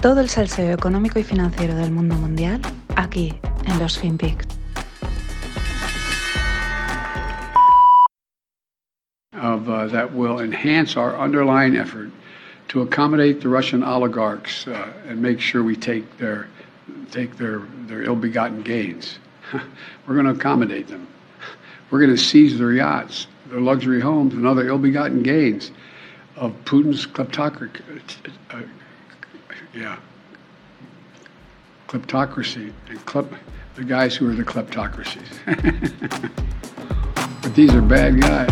Todo el salseo económico y financiero del mundo mundial aquí en los FinPix. Of, uh, that will enhance our underlying effort to accommodate the Russian oligarchs uh, and make sure we take their, take their, their ill-begotten gains. We're going to accommodate them. We're going to seize their yachts, their luxury homes, and other ill-begotten gains of Putin's kleptocracy. Uh, yeah, kleptocracy and klep, the guys who are the kleptocracies. but these are bad guys.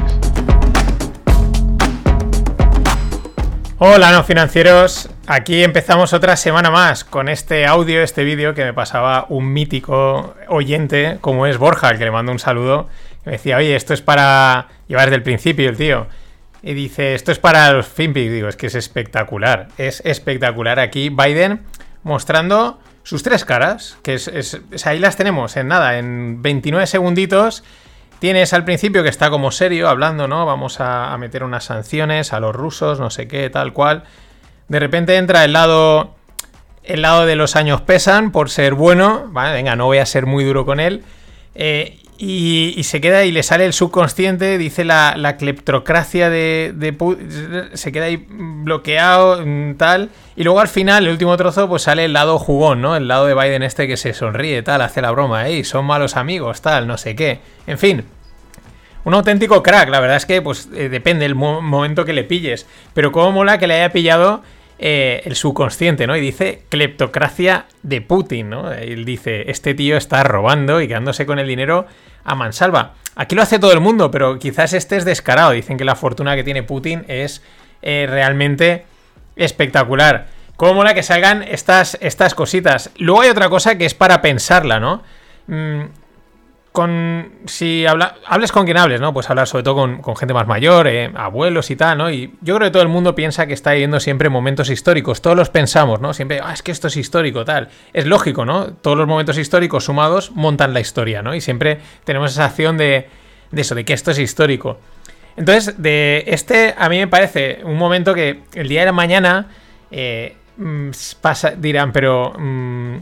Hola, no financieros. Aquí empezamos otra semana más con este audio, este vídeo que me pasaba un mítico oyente como es Borja, al que le mando un saludo. me decía, oye, esto es para llevar desde el principio el tío. Y dice, esto es para los FinPix. Digo, es que es espectacular. Es espectacular aquí Biden mostrando sus tres caras, que es, ahí las tenemos en nada, en 29 segunditos. Tienes al principio que está como serio hablando, ¿no? Vamos a, meter unas sanciones a los rusos, no sé qué, tal cual. De repente entra el lado el lado de los años pesan por ser bueno. venga, no voy a ser muy duro con él. Eh, y, se queda y le sale el subconsciente, dice la, la cleptocracia de, de, Se queda ahí bloqueado, mm, tal. Y luego al final, el último trozo, pues sale el lado jugón, ¿no? El lado de Biden este que se sonríe, tal, hace la broma, ¿eh? Son malos amigos, tal, no sé qué. En fin. Un auténtico crack, la verdad es que, pues, eh, depende del momento que le pilles. Pero cómo mola que le haya pillado eh, el subconsciente, ¿no? Y dice cleptocracia de Putin, ¿no? Él dice, este tío está robando y quedándose con el dinero a mansalva. Aquí lo hace todo el mundo, pero quizás este es descarado. Dicen que la fortuna que tiene Putin es eh, realmente espectacular. Cómo mola que salgan estas, estas cositas. Luego hay otra cosa que es para pensarla, ¿no? Mm, con si hables con quien hables, ¿no? Pues hablar sobre todo con, gente más mayor, eh, abuelos y tal, ¿no? Y yo creo que todo el mundo piensa que está viviendo siempre momentos históricos. Todos los pensamos, ¿no? Siempre, ah, es que esto es histórico, tal. Es lógico, ¿no? Todos los momentos históricos sumados montan la historia, ¿no? Y siempre tenemos esa acción de, de eso, de que esto es histórico. Entonces, de este, a mí me parece un momento que el día de la mañana eh, mm, pasa, dirán, pero. Mm,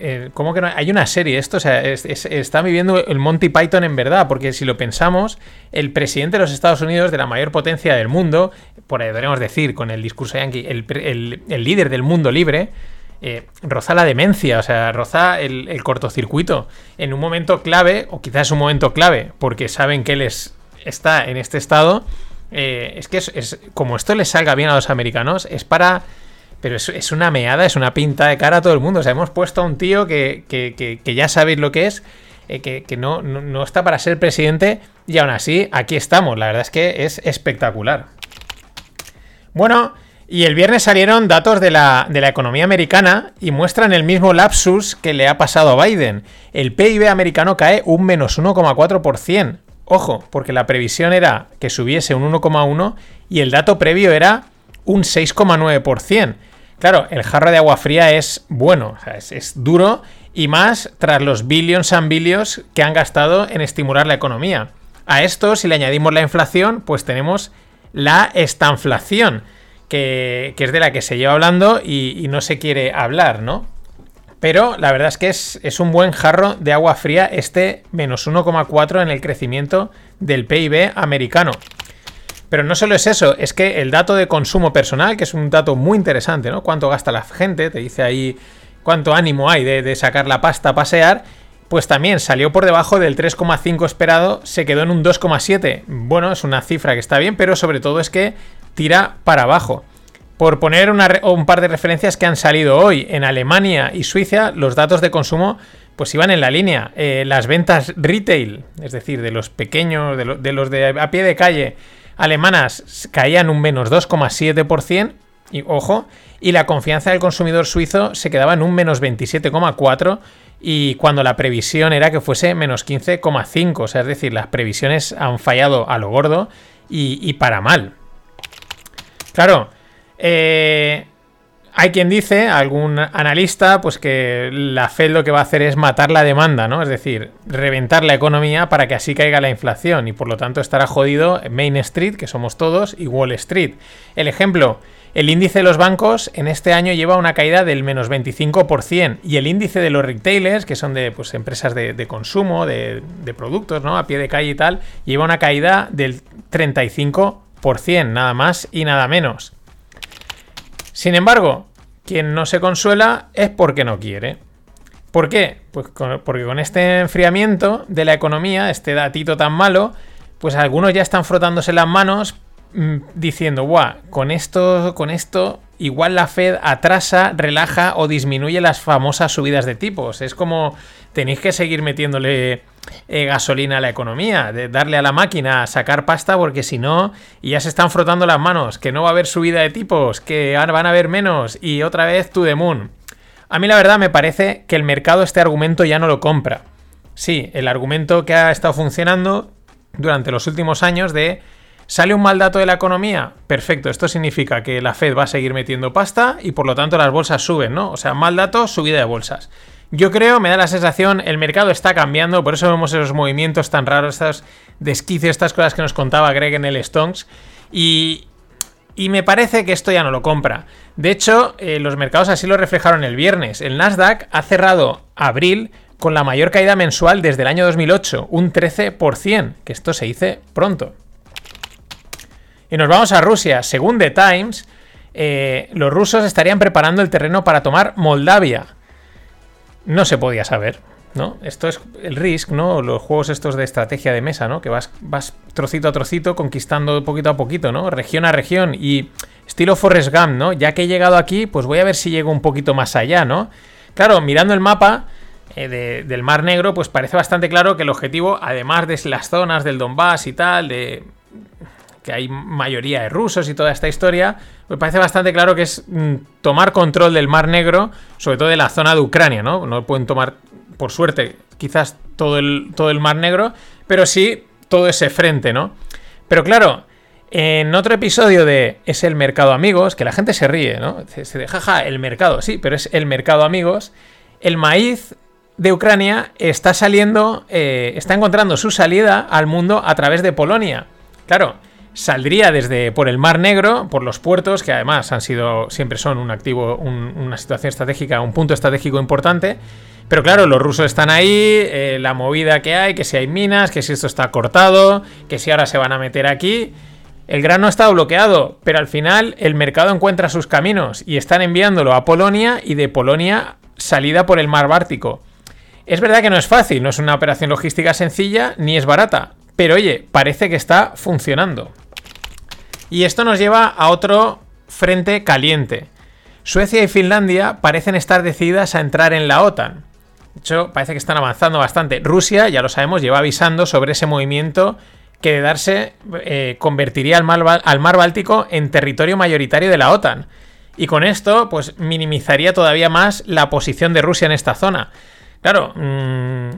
eh, ¿Cómo que no? Hay una serie, esto, o sea, está viviendo el Monty Python en verdad, porque si lo pensamos, el presidente de los Estados Unidos, de la mayor potencia del mundo, por ahí podríamos decir, con el discurso yankee, el, líder del mundo libre, eh, roza la demencia, o sea, roza el, cortocircuito en un momento clave, o quizás un momento clave, porque saben que él está en este estado. Eh, es que es, como esto les salga bien a los americanos, es para pero es, una meada, es una pinta de cara a todo el mundo. O sea, hemos puesto a un tío que, ya sabéis lo que es, eh, que, no, está para ser presidente, y aún así, aquí estamos. La verdad es que es espectacular. Bueno, y el viernes salieron datos de la, de la economía americana y muestran el mismo lapsus que le ha pasado a Biden. El PIB americano cae un menos 1,4%. Ojo, porque la previsión era que subiese un 1,1 y el dato previo era un 6,9%. Claro, el jarro de agua fría es bueno, es, duro y más tras los billions and billions que han gastado en estimular la economía. A esto, si le añadimos la inflación, pues tenemos la estanflación, que, es de la que se lleva hablando y, no se quiere hablar, ¿no? Pero la verdad es que es, es un buen jarro de agua fría este menos 1,4 en el crecimiento del PIB americano. Pero no solo es eso, es que el dato de consumo personal, que es un dato muy interesante, ¿no? Cuánto gasta la gente, te dice ahí cuánto ánimo hay de, sacar la pasta a pasear, pues también salió por debajo del 3,5 esperado, se quedó en un 2,7. Bueno, es una cifra que está bien, pero sobre todo es que tira para abajo. Por poner un par de referencias que han salido hoy, en Alemania y Suiza, los datos de consumo pues iban en la línea. Eh, las ventas retail, es decir, de los pequeños, de los de a pie de calle, alemanas caían un menos 2,7%, y ojo, y la confianza del consumidor suizo se quedaba en un menos 27,4%, y cuando la previsión era que fuese menos 15,5%, o sea, es decir, las previsiones han fallado a lo gordo y, para mal. Claro, eh, hay quien dice, algún analista, pues que la Fed lo que va a hacer es matar la demanda, ¿no? Es decir, reventar la economía para que así caiga la inflación y por lo tanto estará jodido Main Street, que somos todos, y Wall Street. El ejemplo, El índice de los bancos en este año lleva una caída del menos 25% y el índice de los retailers, que son de pues, empresas de, consumo, de, de, productos, ¿no? A pie de calle y tal, lleva una caída del 35%, nada más y nada menos. Sin embargo, quien no se consuela es porque no quiere. ¿Por qué? Pues porque con este enfriamiento de la economía, este datito tan malo, pues algunos ya están frotándose las manos mm, diciendo, guau, con esto, con esto, igual la Fed atrasa, relaja o disminuye las famosas subidas de tipos. Es como tenéis que seguir metiéndole eh, gasolina a la economía, de darle a la máquina a sacar pasta, porque si no, ya se están frotando las manos, que no va a haber subida de tipos, que van a haber menos, y otra vez to the moon. A mí la verdad me parece que el mercado este argumento ya no lo compra. Sí, el argumento que ha estado funcionando durante los últimos años de ¿Sale un mal dato de la economía? Perfecto, esto significa que la Fed va a seguir metiendo pasta y por lo tanto las bolsas suben, ¿no? O sea, mal dato, subida de bolsas. Yo creo, me da la sensación, el mercado está cambiando, por eso vemos esos movimientos tan raros, estos desquicios, estas cosas que nos contaba Greg en el Stonks. Y, y me parece que esto ya no lo compra. De hecho, eh, los mercados así lo reflejaron el viernes. El Nasdaq ha cerrado abril con la mayor caída mensual desde el año 2008, un 13%, que esto se dice pronto. Y nos vamos a Rusia. Según The Times, eh, los rusos estarían preparando el terreno para tomar Moldavia. No se podía saber. ¿no? Esto es el Risk, ¿no? Los juegos estos de estrategia de mesa, ¿no? Que vas, vas trocito a trocito conquistando poquito a poquito, ¿no? Región a región y estilo Forrest Gump, ¿no? Ya que he llegado aquí, pues voy a ver si llego un poquito más allá, ¿no? Claro, mirando el mapa eh, del Mar Negro, pues parece bastante claro que el objetivo, además de las zonas del Donbass y tal, de que hay mayoría de rusos y toda esta historia, me parece bastante claro que es mm, tomar control del Mar Negro, sobre todo de la zona de Ucrania, ¿no? No pueden tomar por suerte, quizás todo el, todo el Mar Negro, pero sí todo ese frente, ¿no? Pero claro, en otro episodio de Es el mercado amigos, que la gente se ríe, ¿no? Se, deja, jaja, el mercado, sí, pero es el mercado amigos. El maíz de Ucrania está saliendo, eh, está encontrando su salida al mundo a través de Polonia. Claro, saldría desde por el Mar Negro, por los puertos, que además han sido, siempre son un activo, una situación estratégica, un punto estratégico importante. Pero claro, los rusos están ahí, eh, la movida que hay, que si hay minas, que si esto está cortado, que si ahora se van a meter aquí. El grano estado bloqueado, pero al final el mercado encuentra sus caminos y están enviándolo a Polonia y de Polonia salida por el mar Báltico. Es verdad que no es fácil, no es una operación logística sencilla ni es barata, pero oye, parece que está funcionando. Y esto nos lleva a otro frente caliente. Suecia y Finlandia parecen estar decididas a entrar en la OTAN. De hecho, parece que están avanzando bastante. Rusia, ya lo sabemos, lleva avisando sobre ese movimiento que de darse eh, convertiría al mar, al mar Báltico en territorio mayoritario de la OTAN. Y con esto, pues minimizaría todavía más la posición de Rusia en esta zona. Claro, mmm,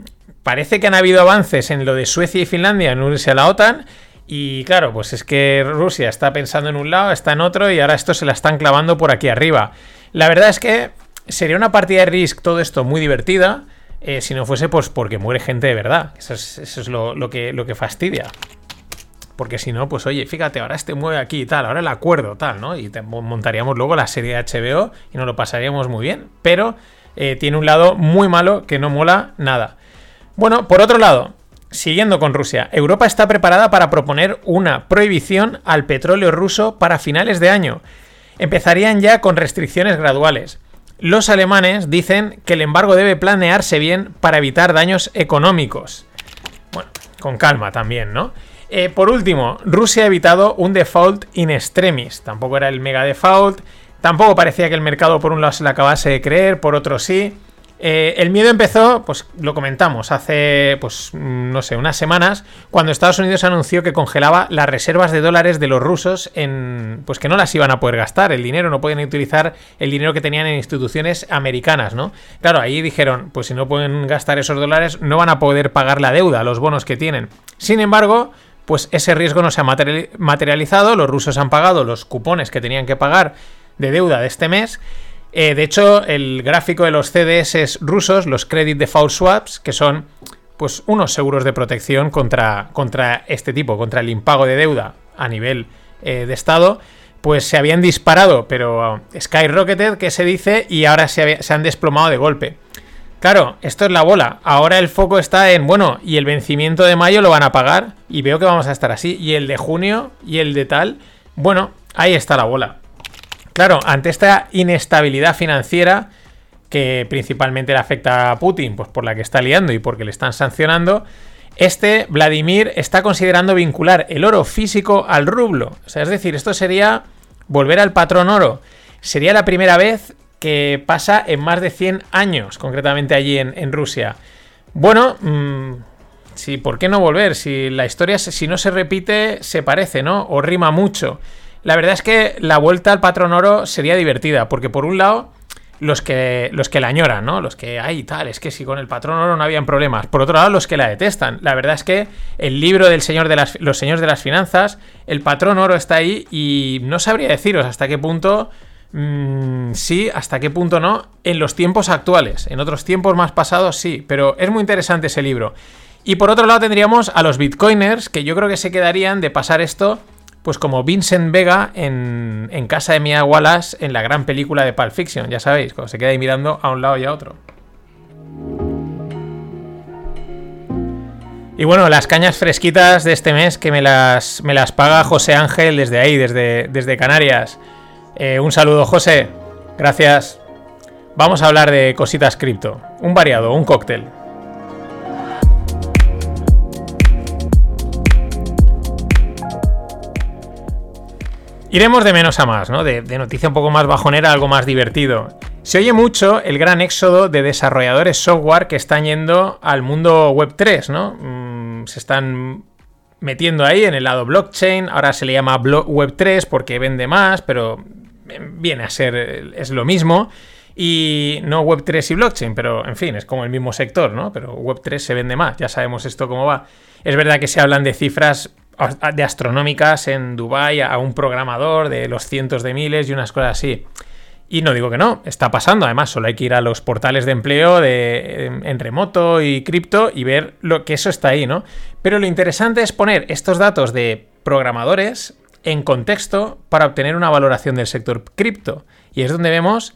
parece que han habido avances en lo de Suecia y Finlandia en unirse a la OTAN. Y claro, pues es que Rusia está pensando en un lado, está en otro y ahora esto se la están clavando por aquí arriba. La verdad es que sería una partida de Risk todo esto muy divertida. Eh, si no fuese pues porque muere gente de verdad. Eso es, lo, que, lo que fastidia. Porque si no, pues oye, fíjate, ahora este mueve aquí y tal, ahora el acuerdo tal, ¿no? Y montaríamos luego la serie de HBO y nos lo pasaríamos muy bien. Pero eh, tiene un lado muy malo que no mola nada. Bueno, por otro lado, siguiendo con Rusia, Europa está preparada para proponer una prohibición al petróleo ruso para finales de año. Empezarían ya con restricciones graduales. Los alemanes dicen que el embargo debe planearse bien para evitar daños económicos. Bueno, con calma también, ¿no? Eh, por último, Rusia ha evitado un default in extremis. Tampoco era el mega default. Tampoco parecía que el mercado por un lado se le acabase de creer, por otro sí. Eh, el miedo empezó, pues lo comentamos, hace, pues no sé, unas semanas, cuando Estados Unidos anunció que congelaba las reservas de dólares de los rusos en, pues que no las iban a poder gastar, el dinero, no pueden utilizar el dinero que tenían en instituciones americanas, ¿no? Claro, ahí dijeron, pues si no pueden gastar esos dólares, no van a poder pagar la deuda, los bonos que tienen. Sin embargo, pues ese riesgo no se ha materializado, los rusos han pagado los cupones que tenían que pagar de deuda de este mes eh, de hecho, el gráfico de los CDS rusos, los Credit Default Swaps, que son pues unos seguros de protección contra, contra este tipo, contra el impago de deuda a nivel eh, de Estado, pues se habían disparado, pero skyrocketed, que se dice, y ahora se han desplomado de golpe. Claro, esto es la bola. Ahora el foco está en, bueno, y el vencimiento de mayo lo van a pagar, y veo que vamos a estar así, y el de junio, y el de tal, bueno, ahí está la bola. Claro, ante esta inestabilidad financiera, que principalmente le afecta a Putin, pues por la que está liando y porque le están sancionando, este Vladimir está considerando vincular el oro físico al rublo. O sea, es decir, esto sería volver al patrón oro. Sería la primera vez que pasa en más de 100 años, concretamente allí en, Rusia. Bueno, mm, sí, ¿por qué no volver? Si la historia, si no se repite, se parece, ¿no? O rima mucho. La verdad es que la vuelta al patrón oro sería divertida, porque por un lado los que, los que la añoran, ¿no? Los que, ay, tal, es que si con el patrón oro no habían problemas. Por otro lado, los que la detestan. La verdad es que el libro del señor de las, los señores de las finanzas, el patrón oro está ahí y no sabría deciros hasta qué punto mm, sí, hasta qué punto no, en los tiempos actuales. En otros tiempos más pasados sí, pero es muy interesante ese libro. Y por otro lado tendríamos a los bitcoiners, que yo creo que se quedarían de pasar esto pues como Vincent Vega en, casa de Mia Wallace en la gran película de Pulp Fiction, ya sabéis, cuando se queda ahí mirando a un lado y a otro. Y bueno, las cañas fresquitas de este mes que me las, me las paga José Ángel desde ahí, desde, desde Canarias. Eh, un saludo, José. Gracias. Vamos a hablar de cositas cripto. Un variado, un cóctel. Iremos de menos a más, ¿no? De, noticia un poco más bajonera, algo más divertido. Se oye mucho el gran éxodo de desarrolladores software que están yendo al mundo web 3, ¿no? Mm, se están metiendo ahí en el lado blockchain, ahora se le llama web 3 porque vende más, pero viene a ser, es lo mismo. Y no web 3 y blockchain, pero en fin, es como el mismo sector, ¿no? Pero web 3 se vende más, ya sabemos esto cómo va. Es verdad que se hablan de cifras de astronómicas en Dubai a un programador de los cientos de miles y unas cosas así. Y no digo que no, está pasando. Además, solo hay que ir a los portales de empleo en, remoto y cripto y ver lo que eso está ahí, ¿no? Pero lo interesante es poner estos datos de programadores en contexto para obtener una valoración del sector cripto. Y es donde vemos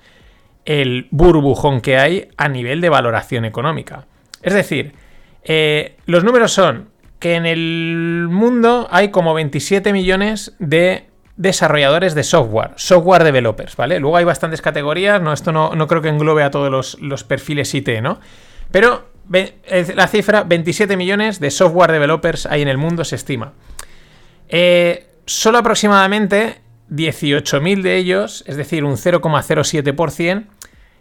el burbujón que hay a nivel de valoración económica. Es decir, eh, los números son que en el mundo hay como 27 millones de desarrolladores de software, software developers, ¿vale? Luego hay bastantes categorías, no, esto no, creo que englobe a todos los, perfiles IT, ¿no? Pero la cifra, 27 millones de software developers hay en el mundo, se estima. Eh, solo aproximadamente 18.000 de ellos, es decir, un 0,07%,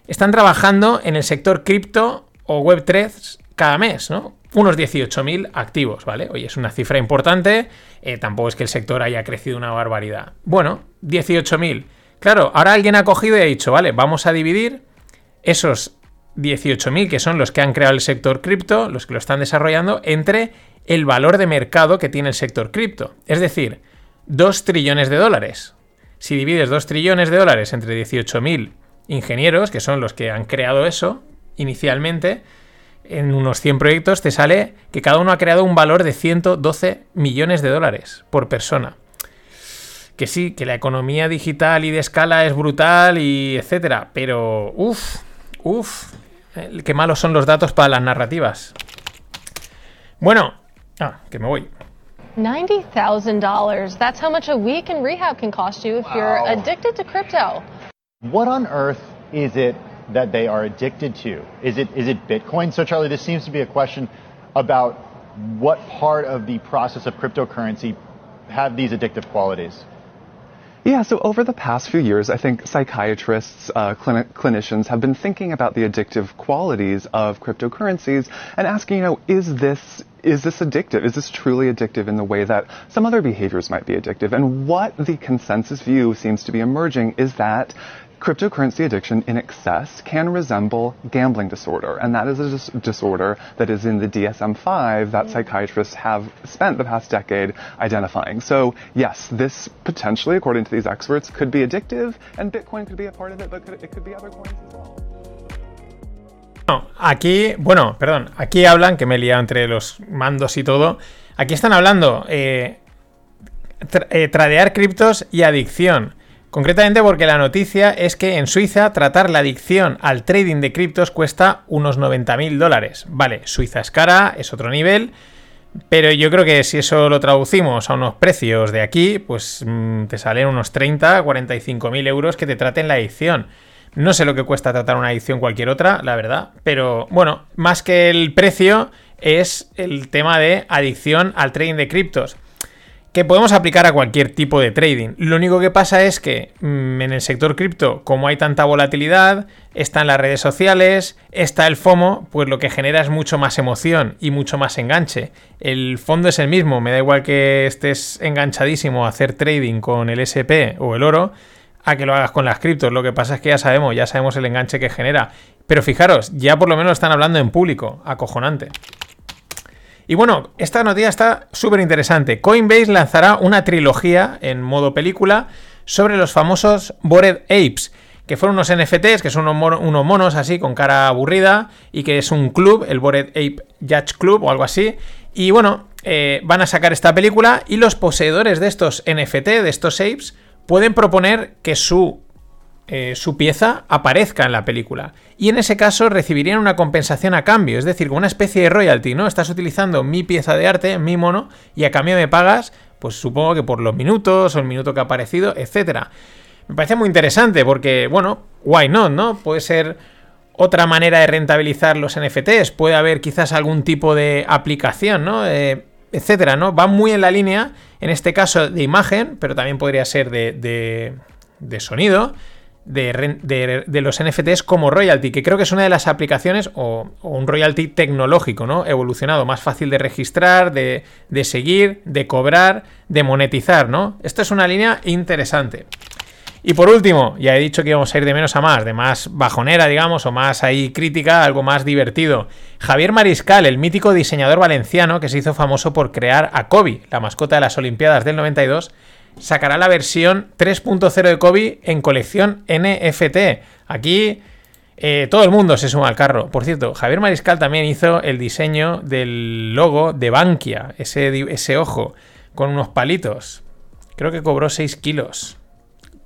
están trabajando en el sector cripto o Web3 cada mes, ¿no? unos 18.000 activos, ¿vale? Oye, es una cifra importante, eh, tampoco es que el sector haya crecido una barbaridad. Bueno, 18.000. Claro, ahora alguien ha cogido y ha dicho, vale, vamos a dividir esos 18.000 que son los que han creado el sector cripto, los que lo están desarrollando, entre el valor de mercado que tiene el sector cripto. Es decir, 2 trillones de dólares. Si divides 2 trillones de dólares entre 18.000 ingenieros, que son los que han creado eso inicialmente, en unos 100 proyectos te sale que cada uno ha creado un valor de 112 millones de dólares por persona. Que sí, que la economía digital y de escala es brutal y etcétera, pero uff, uff, qué malos son los datos para las narrativas. Bueno, ah, que me voy. $90,000. That's how much a week in rehab can cost you if you're addicted to crypto. What on earth is it that they are addicted to? Is it is it Bitcoin? So Charlie, this seems to be a question about what part of the process of cryptocurrency have these addictive qualities. Yeah, so over the past few years, I think psychiatrists, uh, clinicians have been thinking about the addictive qualities of cryptocurrencies and asking, you know, is this is this addictive? Is this truly addictive in the way that some other behaviors might be addictive? And what the consensus view seems to be emerging is that cryptocurrency addiction in excess can resemble gambling disorder, and that is a dis- disorder that is in the DSM-5 that psychiatrists have spent the past decade identifying. So yes, this potentially, according to these experts, could be addictive, and Bitcoin could be a part of it, but could, it could be other coins as well. aquí, bueno, perdón, aquí hablan, que me he liado entre los mandos y todo, aquí están hablando, eh, tra- eh, tradear criptos y adicción. Concretamente porque la noticia es que en Suiza tratar la adicción al trading de criptos cuesta unos 90.000 dólares. Vale, Suiza es cara, es otro nivel, pero yo creo que si eso lo traducimos a unos precios de aquí, pues mm, te salen unos 30, 45 mil euros que te traten la adicción. No sé lo que cuesta tratar una adicción cualquier otra, la verdad, pero bueno, más que el precio es el tema de adicción al trading de criptos que podemos aplicar a cualquier tipo de trading. Lo único que pasa es que mm, en el sector cripto, como hay tanta volatilidad, están las redes sociales, está el FOMO, pues lo que genera es mucho más emoción y mucho más enganche. El fondo es el mismo, me da igual que estés enganchadísimo a hacer trading con el SP o el oro, a que lo hagas con las criptos. Lo que pasa es que ya sabemos, ya sabemos el enganche que genera. Pero fijaros, ya por lo menos están hablando en público, acojonante. Y bueno, esta noticia está súper interesante. Coinbase lanzará una trilogía en modo película sobre los famosos Bored Apes, que fueron unos NFTs, que son unos, mono- unos monos así con cara aburrida y que es un club, el Bored Ape Judge Club o algo así. Y bueno, eh, van a sacar esta película y los poseedores de estos NFT, de estos apes, pueden proponer que su eh, su pieza aparezca en la película. Y en ese caso recibirían una compensación a cambio, es decir, una especie de royalty, ¿no? Estás utilizando mi pieza de arte, mi mono, y a cambio me pagas, pues supongo que por los minutos o el minuto que ha aparecido, etcétera. Me parece muy interesante porque, bueno, why not, ¿no? Puede ser otra manera de rentabilizar los NFTs, puede haber quizás algún tipo de aplicación, ¿no? Eh, etcétera, ¿no? Va muy en la línea, en este caso, de imagen, pero también podría ser de, de sonido, de, los NFTs como royalty, que creo que es una de las aplicaciones o, o un royalty tecnológico, ¿no? Evolucionado, más fácil de registrar, de, de seguir, de cobrar, de monetizar, ¿no? Esto es una línea interesante. Y por último, ya he dicho que íbamos a ir de menos a más, de más bajonera, digamos, o más ahí crítica, algo más divertido. Javier Mariscal, el mítico diseñador valenciano que se hizo famoso por crear a Kobe, la mascota de las Olimpiadas del 92, sacará la versión 3.0 de Kobe en colección NFT. Aquí eh, todo el mundo se suma al carro. Por cierto, Javier Mariscal también hizo el diseño del logo de Bankia, ese, ojo, con unos palitos. Creo que cobró 6 kilos.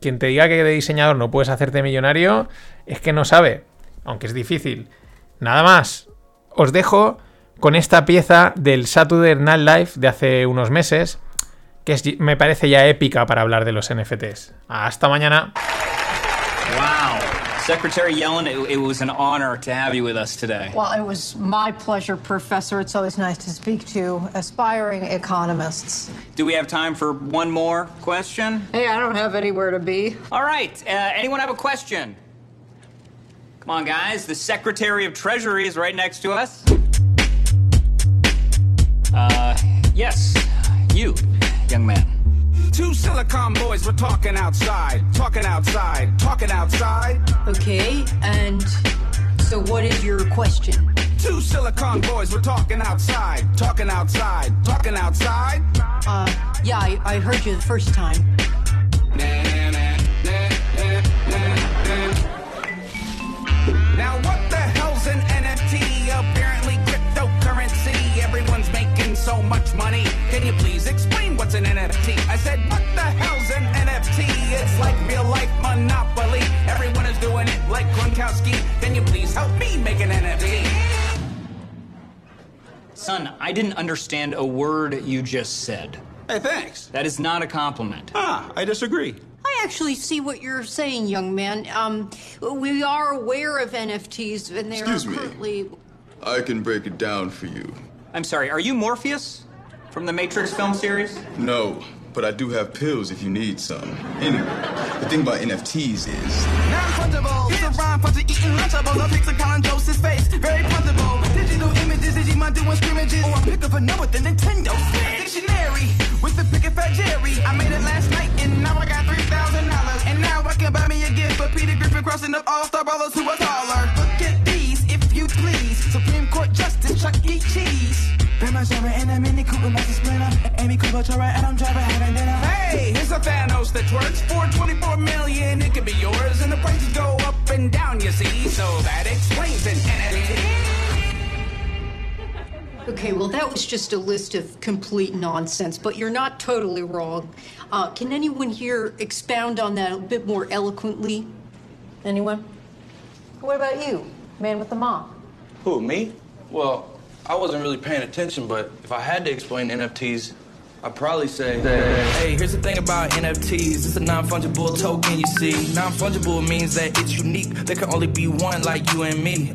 Quien te diga que de diseñador no puedes hacerte millonario es que no sabe, aunque es difícil. Nada más, os dejo con esta pieza del Saturday Night Live de hace unos meses, que es- me parece ya épica para hablar de los NFTs. Hasta mañana. Wow. Secretary Yellen, it, it was an honor to have you with us today. Well, it was my pleasure, Professor. It's always nice to speak to aspiring economists. Do we have time for one more question? Hey, I don't have anywhere to be. All right. Uh, anyone have a question? Come on, guys. The Secretary of Treasury is right next to us. Uh, yes. You, young man. Two silicon boys were talking outside, talking outside, talking outside. Okay, and so what is your question? Two silicon boys were talking outside, talking outside, talking outside. Uh, yeah, I, I heard you the first time. Now what the hell's an NFT? Apparently cryptocurrency. Everyone's making so much money. Can you please explain what's an NFT? I said, what the hell's an NFT? It's like real life Monopoly. Everyone is doing it like Gronkowski. Can you please help me make an NFT? Son, I didn't understand a word you just said. Hey, thanks. That is not a compliment. Ah, I disagree. I actually see what you're saying, young man. Um, we are aware of NFTs, and they Excuse are me. currently. I can break it down for you. I'm sorry, are you Morpheus? From the Matrix film series? No, but I do have pills if you need some. Anyway, the thing about NFTs is Non-fungible. It's a rhyme for eating Lunchables. I fix a Colin Joseph's face. Very punchable. Digital images, Digimon doing scrimmages. Or I pick up a number the Nintendo Switch. Dictionary with the pick fat Jerry. I made it last night and now I got three thousand dollars. And now I can buy me a gift for Peter Griffin crossing up all star ballers who are taller. Look at these, if you please. Supreme Court Justice Chuck E. Cheese. Bama Jabba and a Mini Cooper Master Splinter. Amy Cooper, Tora, Adam Driver having dinner. Hey, here's a Thanos that works for 24 million. It could be yours, and the prices go up and down, you see. So that explains an NFT. Okay, well, that was just a list of complete nonsense, but you're not totally wrong. Uh, can anyone here expound on that a bit more eloquently? Anyone? What about you, man with the mop? Who, me? Well, I wasn't really paying attention, but if I had to explain NFTs, I'd probably say Hey, here's the thing about NFTs. It's a non-fungible token, you see. Non-fungible means that it's unique. There can only be one like you and me.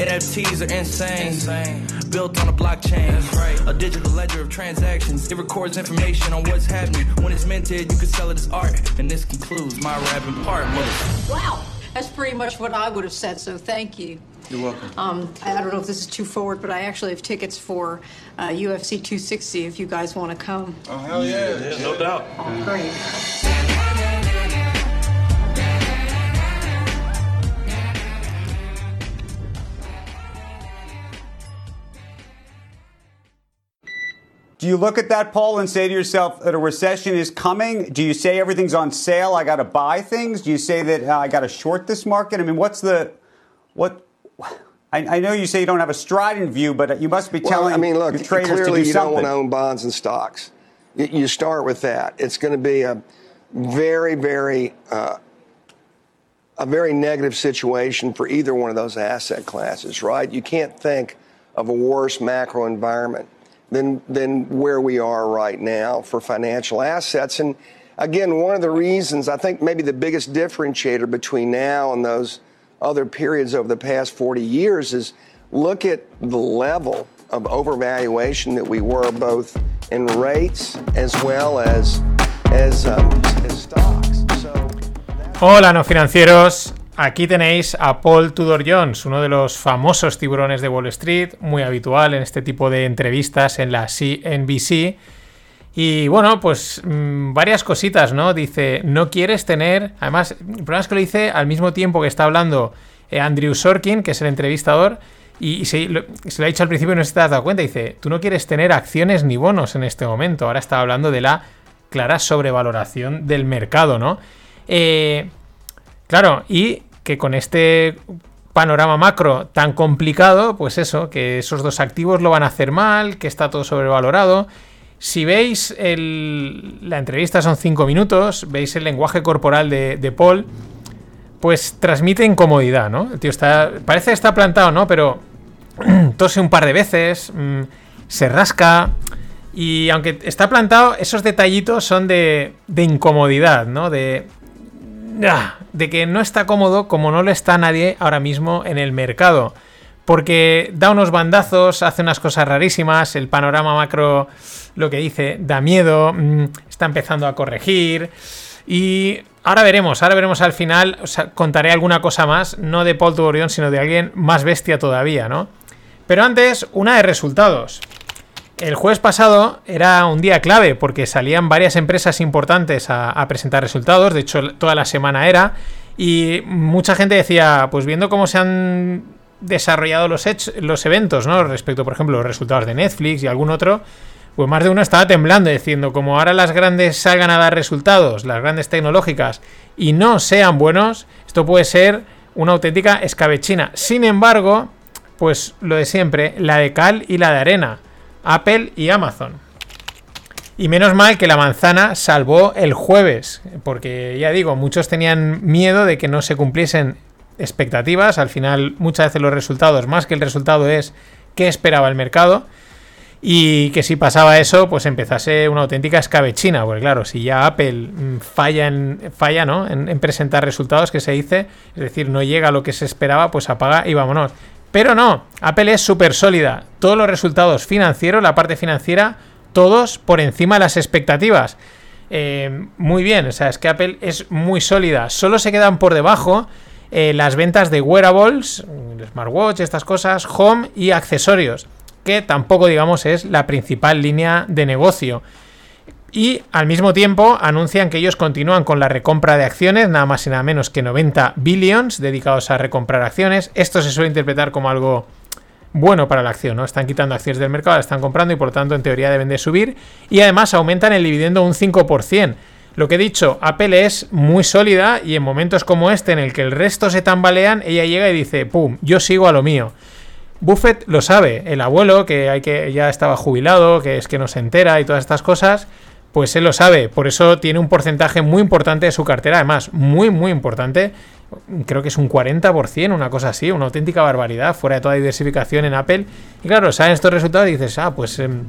NFTs are insane. insane. Built on a blockchain. Right. A digital ledger of transactions. It records information on what's happening. When it's minted, you can sell it as art. And this concludes my rapping part, mother. Wow, that's pretty much what I would have said, so thank you. You're welcome. Um, I I don't know if this is too forward, but I actually have tickets for uh, UFC 260 if you guys want to come. Oh, hell yeah. Yeah, no doubt. Oh, great. Do you look at that poll and say to yourself that a recession is coming? Do you say everything's on sale? I got to buy things. Do you say that uh, I got to short this market? I mean, what's the what? I, I know you say you don't have a strident view, but you must be Well, telling I mean, look, your traders clearly to do you don't want to own bonds and stocks. You, you start with that. It's going to be a very, very, uh, a very negative situation for either one of those asset classes, right? You can't think of a worse macro environment than than where we are right now for financial assets. And again, one of the reasons I think maybe the biggest differentiator between now and those other periods over the past 40 years is look at the level of overvaluation that we were both in rates as well as as, um, as stocks. So Hola, no financieros. Aquí tenéis a Paul Tudor Jones, uno de los famosos tiburones de Wall Street, muy habitual en este tipo de entrevistas en la CNBC. Y bueno, pues mm, varias cositas, ¿no? Dice, no quieres tener. Además, el problema es que lo dice al mismo tiempo que está hablando eh, Andrew Sorkin, que es el entrevistador, y, se, lo, se lo ha dicho al principio y no se te has dado cuenta. Dice, tú no quieres tener acciones ni bonos en este momento. Ahora está hablando de la clara sobrevaloración del mercado, ¿no? Eh, claro, y que con este panorama macro tan complicado, pues eso, que esos dos activos lo van a hacer mal, que está todo sobrevalorado. Si veis el- la entrevista son cinco minutos, veis el lenguaje corporal de, de Paul, pues transmite incomodidad, ¿no? El tío parece que está plantado, ¿no? Pero tose un par de veces, mm, se rasca y aunque está plantado, esos detallitos son de, de incomodidad, ¿no? De, ah, de que no está cómodo como no lo está nadie ahora mismo en el mercado. Porque da unos bandazos, hace unas cosas rarísimas, el panorama macro, lo que dice, da miedo, mm, está empezando a corregir. Y ahora veremos, ahora veremos al final, o sea, contaré alguna cosa más, no de Paul Tudor sino de alguien más bestia todavía, ¿no? Pero antes, una de resultados. El jueves pasado era un día clave porque salían varias empresas importantes a, a presentar resultados, de hecho toda la semana era, y mucha gente decía, pues viendo cómo se han desarrollado los, los eventos, ¿no? Respecto, por ejemplo, los resultados de Netflix y algún otro, pues más de uno estaba temblando diciendo, como ahora las grandes salgan a dar resultados, las grandes tecnológicas, y no sean buenos, esto puede ser una auténtica escabechina. Sin embargo, pues lo de siempre, la de cal y la de arena, Apple y Amazon. Y menos mal que la manzana salvó el jueves, porque ya digo, muchos tenían miedo de que no se cumpliesen expectativas. Al final, muchas veces los resultados, más que el resultado, es qué esperaba el mercado. Y que si pasaba eso, pues empezase una auténtica escabechina. Porque claro, si ya Apple mm, falla, en, falla ¿no? en, en presentar resultados, que se dice, es decir, no llega a lo que se esperaba, pues apaga y vámonos. Pero no, Apple es súper sólida. Todos los resultados financieros, la parte financiera, todos por encima de las expectativas. Eh, muy bien, o sea, es que Apple es muy sólida. Solo se quedan por debajo eh, las ventas de wearables, el smartwatch, estas cosas, home y accesorios, que tampoco, digamos, es la principal línea de negocio. Y al mismo tiempo anuncian que ellos continúan con la recompra de acciones, nada más y nada menos que 90 billions dedicados a recomprar acciones. Esto se suele interpretar como algo bueno para la acción, ¿no? Están quitando acciones del mercado, las están comprando y por tanto en teoría deben de subir. Y además aumentan el dividendo un 5%. Lo que he dicho, Apple es muy sólida y en momentos como este en el que el resto se tambalean, ella llega y dice, ¡pum!, yo sigo a lo mío. Buffett lo sabe, el abuelo, que, hay que ya estaba jubilado, que es que no se entera y todas estas cosas, pues él lo sabe, por eso tiene un porcentaje muy importante de su cartera, además, muy, muy importante. Creo que es un 40%, una cosa así, una auténtica barbaridad, fuera de toda diversificación en Apple. Y claro, saben estos resultados y dices, ah, pues, em,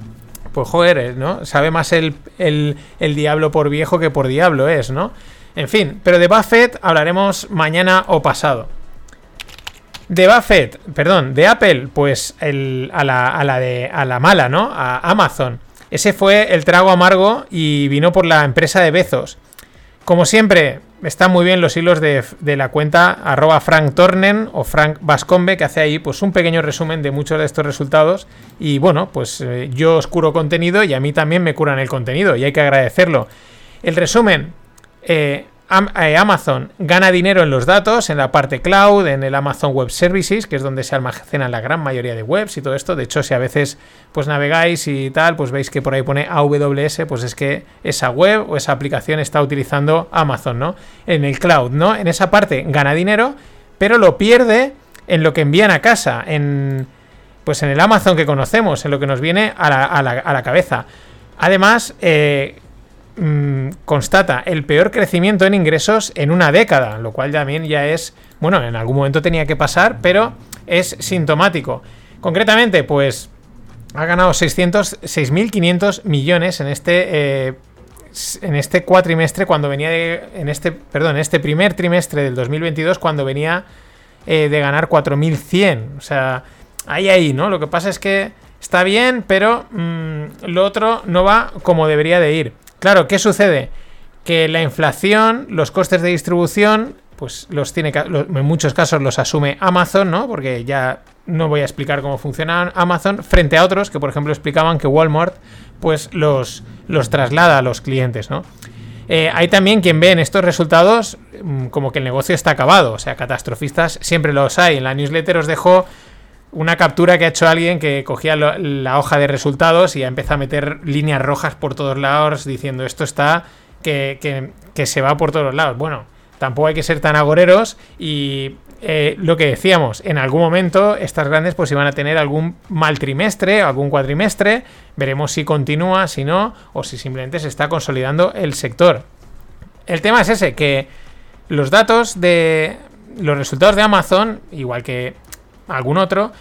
pues joder, ¿no? Sabe más el, el, el diablo por viejo que por diablo es, ¿no? En fin, pero de Buffett hablaremos mañana o pasado. De Buffett, perdón, de Apple, pues el, a, la, a, la de, a la mala, ¿no? A Amazon. Ese fue el trago amargo y vino por la empresa de Bezos. Como siempre, están muy bien los hilos de, de la cuenta arroba Frank Tornen o Frank Vascombe, que hace ahí pues un pequeño resumen de muchos de estos resultados. Y bueno, pues eh, yo os curo contenido y a mí también me curan el contenido y hay que agradecerlo. El resumen, eh, Amazon gana dinero en los datos, en la parte cloud, en el Amazon Web Services, que es donde se almacenan la gran mayoría de webs y todo esto. De hecho, si a veces pues navegáis y tal, pues veis que por ahí pone AWS, pues es que esa web o esa aplicación está utilizando Amazon, ¿no? En el cloud, ¿no? En esa parte gana dinero, pero lo pierde en lo que envían a casa, en pues en el Amazon que conocemos, en lo que nos viene a la, a la, a la cabeza. Además, eh, mmm, constata el peor crecimiento en ingresos en una década, lo cual también ya es, bueno, en algún momento tenía que pasar, pero es sintomático. Concretamente, pues ha ganado 600, 6.500 millones en este eh, en este cuatrimestre cuando venía de, en este perdón en este primer trimestre del 2022 cuando venía eh, de ganar 4.100 o sea ahí ahí no lo que pasa es que está bien pero mmm, lo otro no va como debería de ir Claro, ¿qué sucede? Que la inflación, los costes de distribución, pues los tiene en muchos casos los asume Amazon, ¿no? Porque ya no voy a explicar cómo funciona Amazon, frente a otros que, por ejemplo, explicaban que Walmart, pues los, los traslada a los clientes, ¿no? Eh, hay también quien ve en estos resultados mmm, como que el negocio está acabado, o sea, catastrofistas siempre los hay. En la newsletter os dejo una captura que ha hecho alguien que cogía la hoja de resultados y ha empezado a meter líneas rojas por todos lados diciendo esto está que, que, se va por todos lados. Bueno, tampoco hay que ser tan agoreros y eh, lo que decíamos, en algún momento estas grandes pues iban a tener algún mal trimestre, algún cuatrimestre, veremos si continúa, si no, o si simplemente se está consolidando el sector. El tema es ese, que los datos de los resultados de Amazon, igual que algún otro,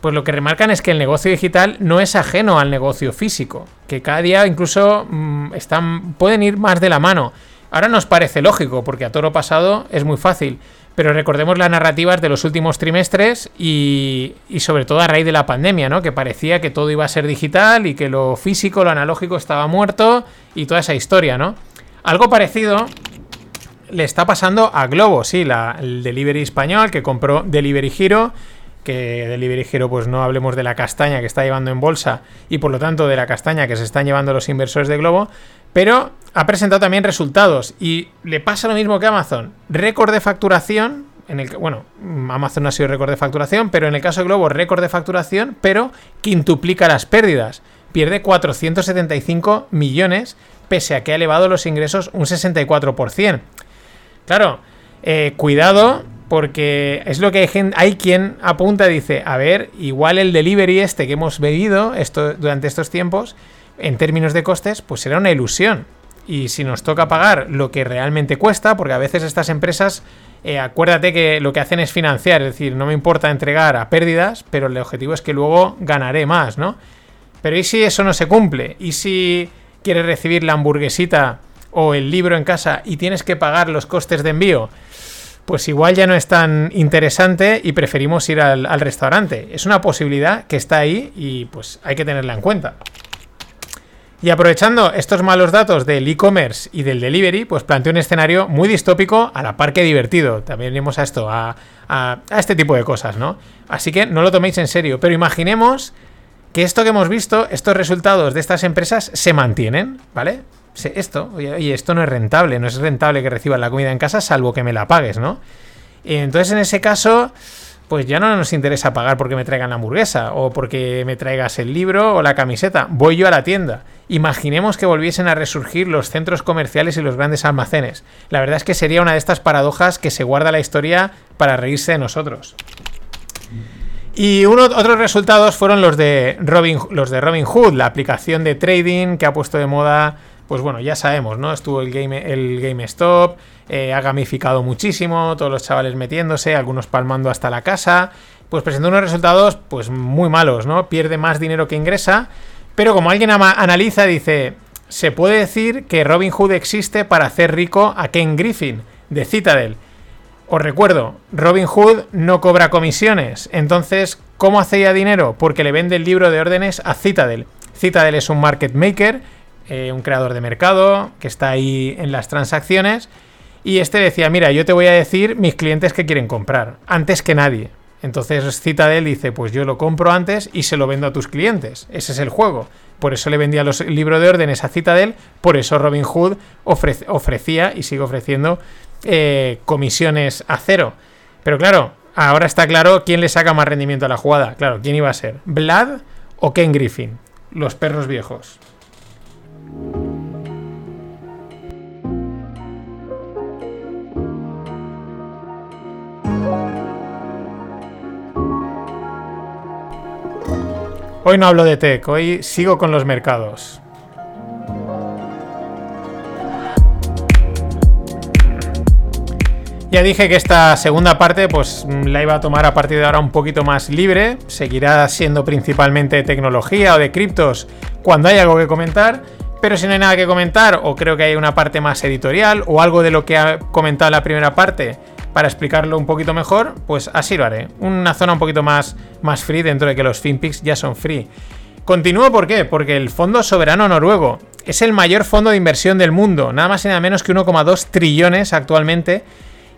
pues lo que remarcan es que el negocio digital no es ajeno al negocio físico, que cada día incluso mmm, están, pueden ir más de la mano. Ahora nos parece lógico, porque a toro pasado es muy fácil, pero recordemos las narrativas de los últimos trimestres y, y, sobre todo a raíz de la pandemia, ¿no? Que parecía que todo iba a ser digital y que lo físico, lo analógico estaba muerto y toda esa historia, ¿no? Algo parecido le está pasando a Globo, sí, la, el delivery español que compró Delivery Hero que Delivery Hero pues no hablemos de la castaña que está llevando en bolsa y por lo tanto de la castaña que se están llevando los inversores de Globo, pero ha presentado también resultados y le pasa lo mismo que Amazon, récord de facturación, en el que, bueno, Amazon no ha sido récord de facturación, pero en el caso de Globo récord de facturación, pero quintuplica las pérdidas, pierde 475 millones pese a que ha elevado los ingresos un 64%. Claro, eh, cuidado porque es lo que hay, gente, hay quien apunta y dice, a ver, igual el delivery este que hemos bebido esto, durante estos tiempos, en términos de costes, pues será una ilusión. Y si nos toca pagar lo que realmente cuesta, porque a veces estas empresas, eh, acuérdate que lo que hacen es financiar, es decir, no me importa entregar a pérdidas, pero el objetivo es que luego ganaré más, ¿no? Pero ¿y si eso no se cumple? ¿Y si quieres recibir la hamburguesita o el libro en casa y tienes que pagar los costes de envío? Pues igual ya no es tan interesante y preferimos ir al, restaurante. Es una posibilidad que está ahí y pues hay que tenerla en cuenta. Y aprovechando estos malos datos del e-commerce y del delivery, pues planteo un escenario muy distópico a la par que divertido. También venimos a esto, a, a, a este tipo de cosas, ¿no? Así que no lo toméis en serio, pero imaginemos que esto que hemos visto, estos resultados de estas empresas se mantienen, ¿vale? Esto, oye, esto no es rentable, no es rentable que recibas la comida en casa salvo que me la pagues, ¿no? Entonces en ese caso, pues ya no nos interesa pagar porque me traigan la hamburguesa o porque me traigas el libro o la camiseta, voy yo a la tienda. Imaginemos que volviesen a resurgir los centros comerciales y los grandes almacenes. La verdad es que sería una de estas paradojas que se guarda la historia para reírse de nosotros. Y uno, otros resultados fueron los de, Robin, los de Robin Hood, la aplicación de trading que ha puesto de moda, pues bueno, ya sabemos, ¿no? Estuvo el, game, el GameStop, eh, ha gamificado muchísimo, todos los chavales metiéndose, algunos palmando hasta la casa, pues presentó unos resultados pues muy malos, ¿no? Pierde más dinero que ingresa, pero como alguien analiza, dice, se puede decir que Robin Hood existe para hacer rico a Ken Griffin, de Citadel. Os recuerdo, Robin Hood no cobra comisiones. Entonces, ¿cómo hacía dinero? Porque le vende el libro de órdenes a Citadel. Citadel es un market maker, eh, un creador de mercado, que está ahí en las transacciones. Y este decía, mira, yo te voy a decir mis clientes que quieren comprar, antes que nadie. Entonces Citadel dice, pues yo lo compro antes y se lo vendo a tus clientes. Ese es el juego. Por eso le vendía los libros de órdenes a Citadel, por eso Robin Hood ofrecía y sigue ofreciendo eh, comisiones a cero. Pero claro, ahora está claro quién le saca más rendimiento a la jugada. Claro, ¿quién iba a ser? ¿Vlad o Ken Griffin? Los perros viejos. Hoy no hablo de tech, hoy sigo con los mercados. Ya dije que esta segunda parte pues la iba a tomar a partir de ahora un poquito más libre, seguirá siendo principalmente tecnología o de criptos cuando hay algo que comentar, pero si no hay nada que comentar o creo que hay una parte más editorial o algo de lo que ha comentado la primera parte para explicarlo un poquito mejor, pues así lo haré. Una zona un poquito más, más free dentro de que los FinPix ya son free. Continúo, ¿por qué? Porque el Fondo Soberano Noruego es el mayor fondo de inversión del mundo, nada más y nada menos que 1,2 trillones actualmente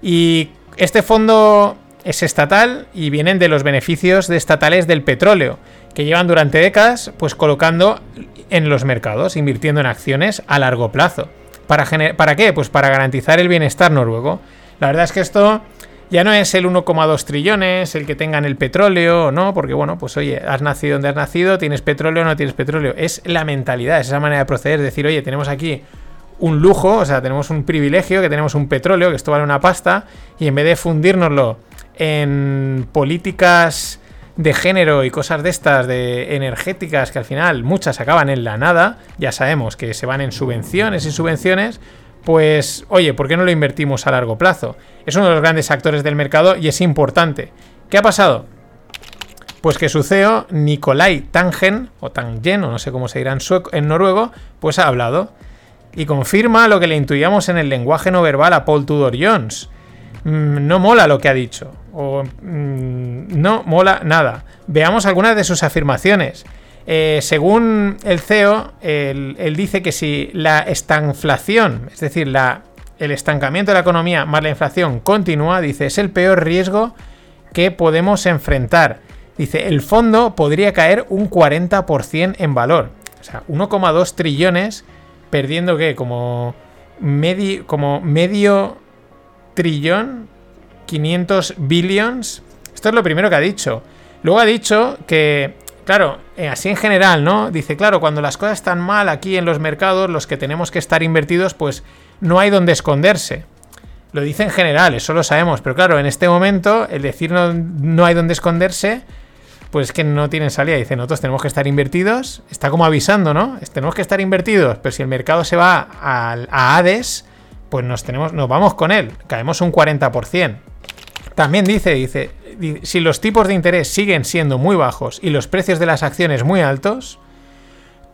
y este fondo es estatal y vienen de los beneficios de estatales del petróleo, que llevan durante décadas pues colocando en los mercados, invirtiendo en acciones a largo plazo. ¿Para, ¿Para qué? Pues para garantizar el bienestar noruego. La verdad es que esto ya no es el 1,2 trillones, el que tengan el petróleo, ¿no? Porque bueno, pues oye, has nacido donde has nacido, tienes petróleo o no tienes petróleo. Es la mentalidad, es esa manera de proceder, es decir, oye, tenemos aquí un lujo, o sea, tenemos un privilegio, que tenemos un petróleo, que esto vale una pasta, y en vez de fundírnoslo en políticas de género y cosas de estas, de energéticas, que al final muchas acaban en la nada, ya sabemos que se van en subvenciones y subvenciones, pues oye, ¿por qué no lo invertimos a largo plazo? Es uno de los grandes actores del mercado y es importante. ¿Qué ha pasado? Pues que su CEO, Nikolai Tangen, o Tangen, o no sé cómo se dirá en, en noruego, pues ha hablado y confirma lo que le intuíamos en el lenguaje no verbal a Paul Tudor Jones. Mm, no mola lo que ha dicho, o mm, no mola nada. Veamos algunas de sus afirmaciones. Eh, según el CEO, él, dice que si la estanflación, es decir, el estancamiento de la economía más la inflación continúa, dice, es el peor riesgo que podemos enfrentar. Dice, el fondo podría caer un 40% en valor. O sea, 1,2 trillones perdiendo que como como medio trillón, 500 billions. Esto es lo primero que ha dicho. Luego ha dicho que, claro, eh, así en general, ¿no? Dice, claro, cuando las cosas están mal aquí en los mercados, los que tenemos que estar invertidos, pues no hay donde esconderse. Lo dice en general, eso lo sabemos, pero claro, en este momento el decir no, no hay donde esconderse pues que no tienen salida. Dice, nosotros tenemos que estar invertidos. Está como avisando, ¿no? Tenemos que estar invertidos, pero si el mercado se va a, a Hades, pues nos, tenemos, nos vamos con él. Caemos un 40%. También dice, dice, si los tipos de interés siguen siendo muy bajos y los precios de las acciones muy altos,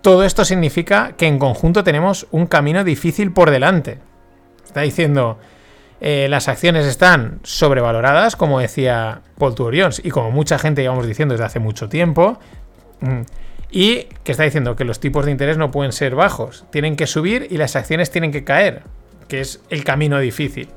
todo esto significa que en conjunto tenemos un camino difícil por delante. Está diciendo, eh, las acciones están sobrevaloradas, como decía Paul Tudor y como mucha gente llevamos diciendo desde hace mucho tiempo. Mm, y que está diciendo que los tipos de interés no pueden ser bajos, tienen que subir y las acciones tienen que caer, que es el camino difícil.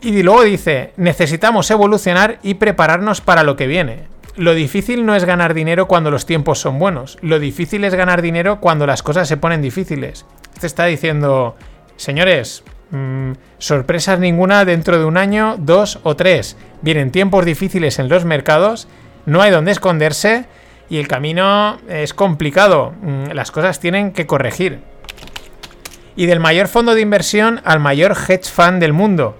Y luego dice, necesitamos evolucionar y prepararnos para lo que viene. Lo difícil no es ganar dinero cuando los tiempos son buenos, lo difícil es ganar dinero cuando las cosas se ponen difíciles. Este está diciendo, señores, Mm, sorpresas ninguna dentro de un año, dos o tres. Vienen tiempos difíciles en los mercados, no hay donde esconderse y el camino es complicado. Mm, las cosas tienen que corregir. Y del mayor fondo de inversión al mayor hedge fund del mundo,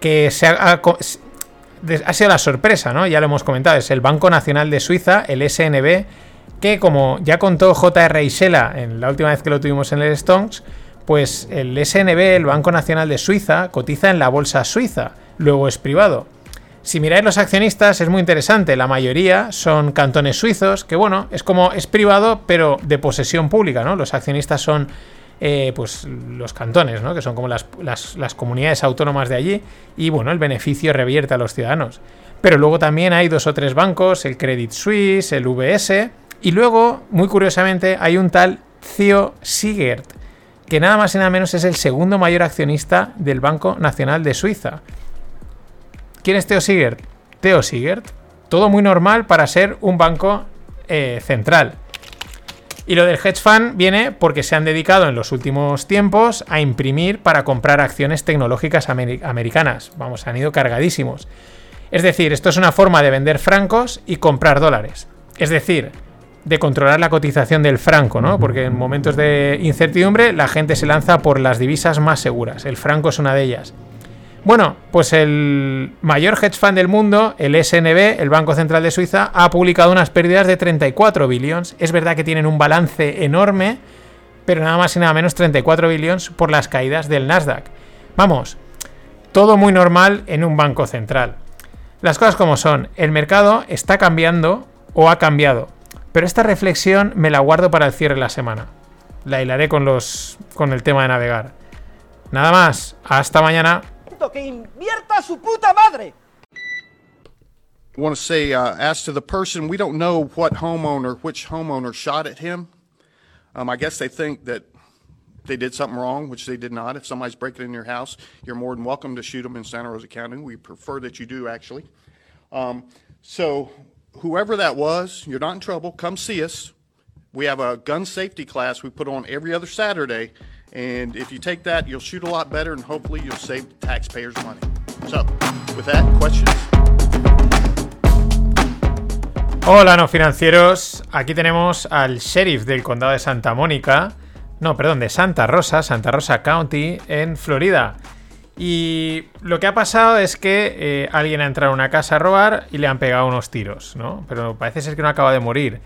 que se ha sido la sorpresa, ¿no? Ya lo hemos comentado, es el Banco Nacional de Suiza, el SNB, que como ya contó J.R. Isela en la última vez que lo tuvimos en el Stones, pues el SNB, el Banco Nacional de Suiza, cotiza en la bolsa suiza, luego es privado. Si miráis los accionistas es muy interesante, la mayoría son cantones suizos, que bueno, es como es privado pero de posesión pública, ¿no? Los accionistas son eh, pues los cantones, ¿no? Que son como las, las comunidades autónomas de allí y bueno, el beneficio revierte a los ciudadanos. Pero luego también hay dos o tres bancos, el Credit Suisse, el VS, y luego, muy curiosamente, hay un tal Theo Sigert, que nada más y nada menos es el segundo mayor accionista del Banco Nacional de Suiza. ¿Quién es Theo Sigert? Theo Sigert. Todo muy normal para ser un banco eh, central. Y lo del hedge fund viene porque se han dedicado en los últimos tiempos a imprimir para comprar acciones tecnológicas americanas. Vamos, han ido cargadísimos. Es decir, esto es una forma de vender francos y comprar dólares. Es decir, de controlar la cotización del franco, ¿no? Porque en momentos de incertidumbre la gente se lanza por las divisas más seguras. El franco es una de ellas. Bueno, pues el mayor hedge fund del mundo, el SNB, el Banco Central de Suiza, ha publicado unas pérdidas de 34 billones. Es verdad que tienen un balance enorme, pero nada más y nada menos 34 billones por las caídas del Nasdaq. Vamos, todo muy normal en un banco central. Las cosas como son, el mercado está cambiando o ha cambiado, pero esta reflexión me la guardo para el cierre de la semana. La hilaré con los con el tema de navegar. Nada más, hasta mañana. Que invierta su puta madre. I want to say, uh, as to the person, we don't know what homeowner, which homeowner shot at him. Um, I guess they think that they did something wrong, which they did not. If somebody's breaking in your house, you're more than welcome to shoot them in Santa Rosa County. We prefer that you do, actually. Um, so, whoever that was, you're not in trouble. Come see us. We have a gun safety class we put on every other Saturday. And if you take that, you'll shoot a lot better and hopefully you'll save taxpayers money. So, with that, questions? Hola, no financieros. Aquí tenemos al sheriff del condado de Santa Mónica. No, perdón, de Santa Rosa, Santa Rosa County, en Florida. Y lo que ha pasado es que eh, alguien ha entrado a una casa a robar y le han pegado unos tiros, ¿no? Pero parece ser que no acaba de morir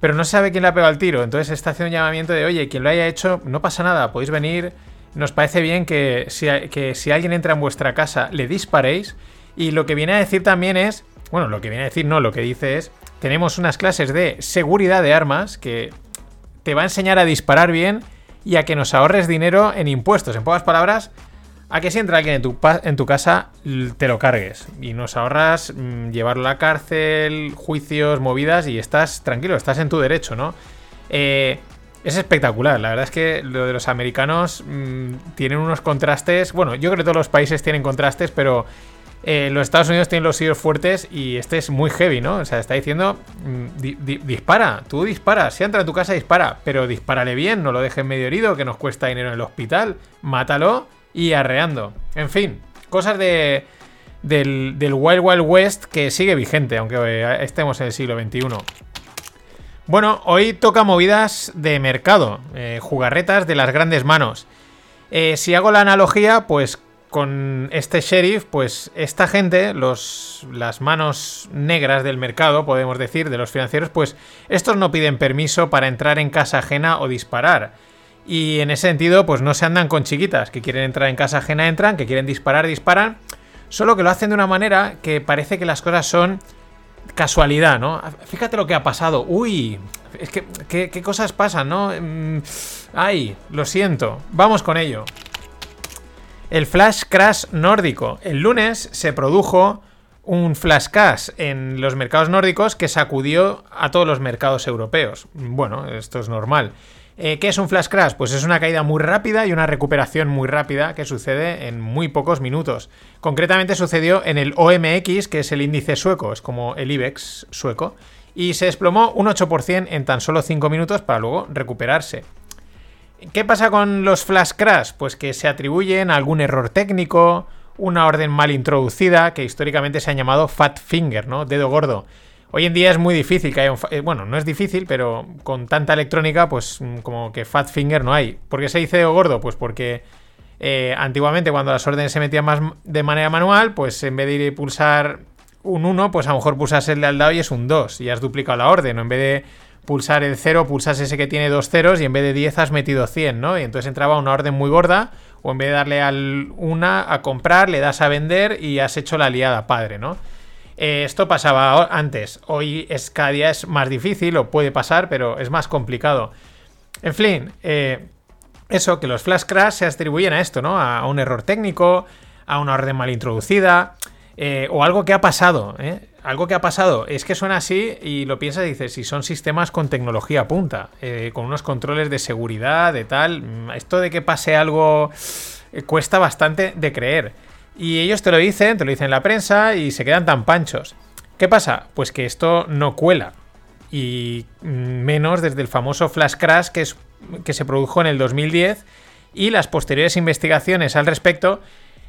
pero no sabe quién le ha pegado el tiro. Entonces está haciendo un llamamiento de, oye, quien lo haya hecho, no pasa nada, podéis venir. Nos parece bien que si, que si alguien entra en vuestra casa, le disparéis. Y lo que viene a decir también es, bueno, lo que viene a decir no, lo que dice es, tenemos unas clases de seguridad de armas que te va a enseñar a disparar bien y a que nos ahorres dinero en impuestos. En pocas palabras, a que si entra alguien en tu, casa, te lo cargues y nos ahorras mm, llevarlo a la cárcel, juicios, movidas y estás tranquilo, estás en tu derecho, ¿no? Eh, es espectacular, la verdad es que lo de los americanos mm, tienen unos contrastes, bueno, yo creo que todos los países tienen contrastes, pero eh, los Estados Unidos tienen los suyos fuertes y este es muy heavy, ¿no? O sea, está diciendo, mm, dispara, tú dispara, si entra en tu casa dispara, pero dispárale bien, no lo dejes medio herido, que nos cuesta dinero en el hospital, mátalo y arreando. En fin, cosas de, del, Wild Wild West que sigue vigente, aunque eh, estemos en el siglo XXI. Bueno, hoy toca movidas de mercado, eh, jugarretas de las grandes manos. Eh, si hago la analogía, pues con este sheriff, pues esta gente, los, las manos negras del mercado, podemos decir, de los financieros, pues estos no piden permiso para entrar en casa ajena o disparar. Y en ese sentido, pues no se andan con chiquitas, que quieren entrar en casa ajena, entran, que quieren disparar, disparan. Solo que lo hacen de una manera que parece que las cosas son casualidad, ¿no? Fíjate lo que ha pasado. Uy, es que, ¿qué, cosas pasan, no? Mm, ay, lo siento. Vamos con ello. El flash crash nórdico. El lunes se produjo un flash crash en los mercados nórdicos que sacudió a todos los mercados europeos. Bueno, esto es normal. Eh, ¿Qué es un flash crash? Pues es una caída muy rápida y una recuperación muy rápida que sucede en muy pocos minutos. Concretamente sucedió en el OMX, que es el índice sueco, es como el IBEX sueco, y se desplomó un 8% en tan solo 5 minutos para luego recuperarse. ¿Qué pasa con los flash crash? Pues que se atribuyen a algún error técnico, una orden mal introducida, que históricamente se ha llamado fat finger, ¿no? Dedo gordo. Hoy en día es muy difícil que haya un... Eh, bueno, no es difícil, pero con tanta electrónica, pues mm, como que Fat Finger no hay. ¿Por qué se dice gordo? Pues porque eh, antiguamente cuando las órdenes se metían más de manera manual, pues en vez de ir y pulsar un 1, pues a lo mejor pulsas el de al lado y es un 2 y has duplicado la orden, o en vez de pulsar el 0, pulsas ese que tiene dos ceros y en vez de 10 has metido 100, ¿no? Y entonces entraba una orden muy gorda, o en vez de darle al una a comprar, le das a vender y has hecho la liada padre, ¿no? Eh, esto pasaba antes, hoy es, cada día es más difícil, o puede pasar, pero es más complicado. En fin, eh, eso, que los flash crash se atribuyen a esto, ¿no? A un error técnico, a una orden mal introducida, eh, o algo que ha pasado, ¿eh? Algo que ha pasado. Es que suena así y lo piensas y dices, si son sistemas con tecnología punta, eh, con unos controles de seguridad, de tal, mm, esto de que pase algo cuesta bastante de creer. Y ellos te lo dicen, te lo dicen en la prensa y se quedan tan panchos. ¿Qué pasa? Pues que esto no cuela. Y mm, menos desde el famoso Flash Crash que, que se produjo en el 2010 y las posteriores investigaciones al respecto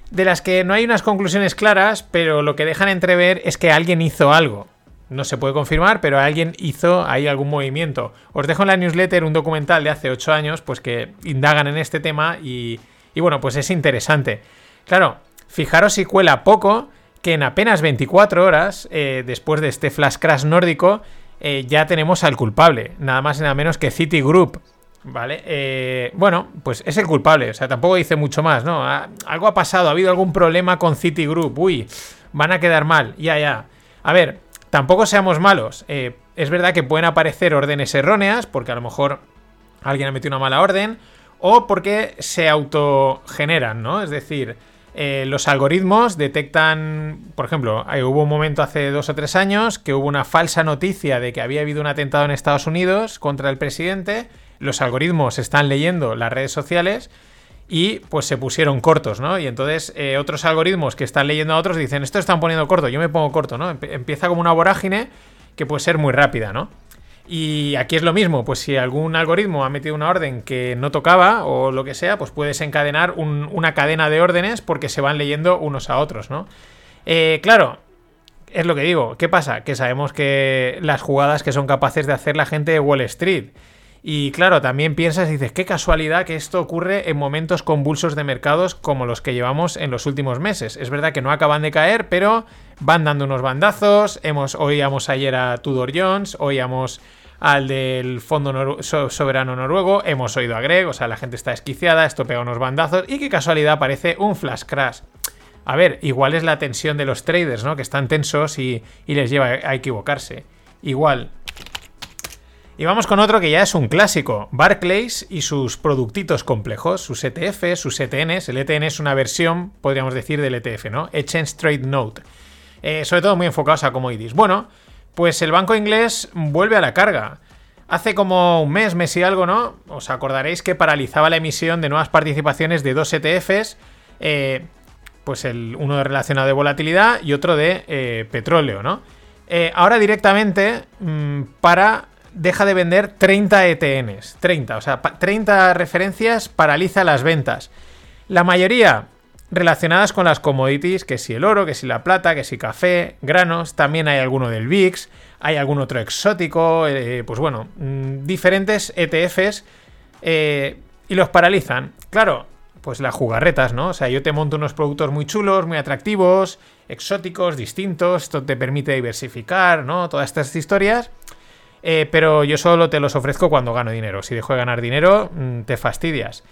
de las que no hay unas conclusiones claras, pero lo que dejan entrever es que alguien hizo algo. No se puede confirmar, pero alguien hizo ahí algún movimiento. Os dejo en la newsletter un documental de hace 8 años, pues que indagan en este tema y, y bueno, pues es interesante. Claro, fijaros si cuela poco que en apenas 24 horas, eh, después de este flash crash nórdico, eh, ya tenemos al culpable, nada más y nada menos que Citigroup. Vale, eh, bueno, pues es el culpable, o sea, tampoco dice mucho más, ¿no? Algo ha pasado, ha habido algún problema con Citigroup, uy, van a quedar mal, ya, ya. A ver, tampoco seamos malos, eh, es verdad que pueden aparecer órdenes erróneas, porque a lo mejor alguien ha metido una mala orden, o porque se autogeneran, ¿no? Es decir, eh, los algoritmos detectan, por ejemplo, hay- hubo un momento hace dos o tres años que hubo una falsa noticia de que había habido un atentado en Estados Unidos contra el presidente. Los algoritmos están leyendo las redes sociales y pues se pusieron cortos, ¿no? Y entonces eh, otros algoritmos que están leyendo a otros dicen, esto están poniendo corto, yo me pongo corto, ¿no? Empieza como una vorágine que puede ser muy rápida, ¿no? Y aquí es lo mismo, pues si algún algoritmo ha metido una orden que no tocaba o lo que sea, pues puedes encadenar un- una cadena de órdenes porque se van leyendo unos a otros, ¿no? Eh, claro, es lo que digo, ¿qué pasa? Que sabemos que las jugadas que son capaces de hacer la gente de Wall Street. Y claro, también piensas y dices, qué casualidad que esto ocurre en momentos convulsos de mercados como los que llevamos en los últimos meses. Es verdad que no acaban de caer, pero van dando unos bandazos. Hemos, oíamos ayer a Tudor Jones, oíamos al del Fondo Soberano Noruego, hemos oído a Greg, o sea, la gente está esquiciada, esto pega unos bandazos y qué casualidad aparece un flash crash. A ver, igual es la tensión de los traders, ¿no? Que están tensos y les lleva a equivocarse. Igual, y vamos con otro que ya es un clásico, Barclays y sus productitos complejos, sus ETFs, sus ETNs. El ETN es una versión, podríamos decir, del ETF, ¿no? Exchange Trade Note. Eh, sobre todo muy enfocados a commodities. Bueno, pues el banco inglés vuelve a la carga. Hace como un mes, mes y algo, ¿no? Os acordaréis que paralizaba la emisión de nuevas participaciones de dos ETFs, eh, pues el uno relacionado de volatilidad y otro de eh, petróleo, ¿no? Ahora directamente mm, para deja de vender 30 ETNs, 30, o sea, pa- 30 referencias paraliza las ventas. La mayoría relacionadas con las commodities, que si el oro, que si la plata, que si café, granos, también hay alguno del VIX, hay algún otro exótico, eh, pues bueno, mm, diferentes ETFs eh, y los paralizan. Claro, pues las jugarretas, ¿no? O sea, yo te monto unos productos muy chulos, muy atractivos, exóticos, distintos, esto te permite diversificar, ¿no? Todas estas historias. Eh, pero yo solo te los ofrezco cuando gano dinero. Si dejo de ganar dinero, mm, te fastidias.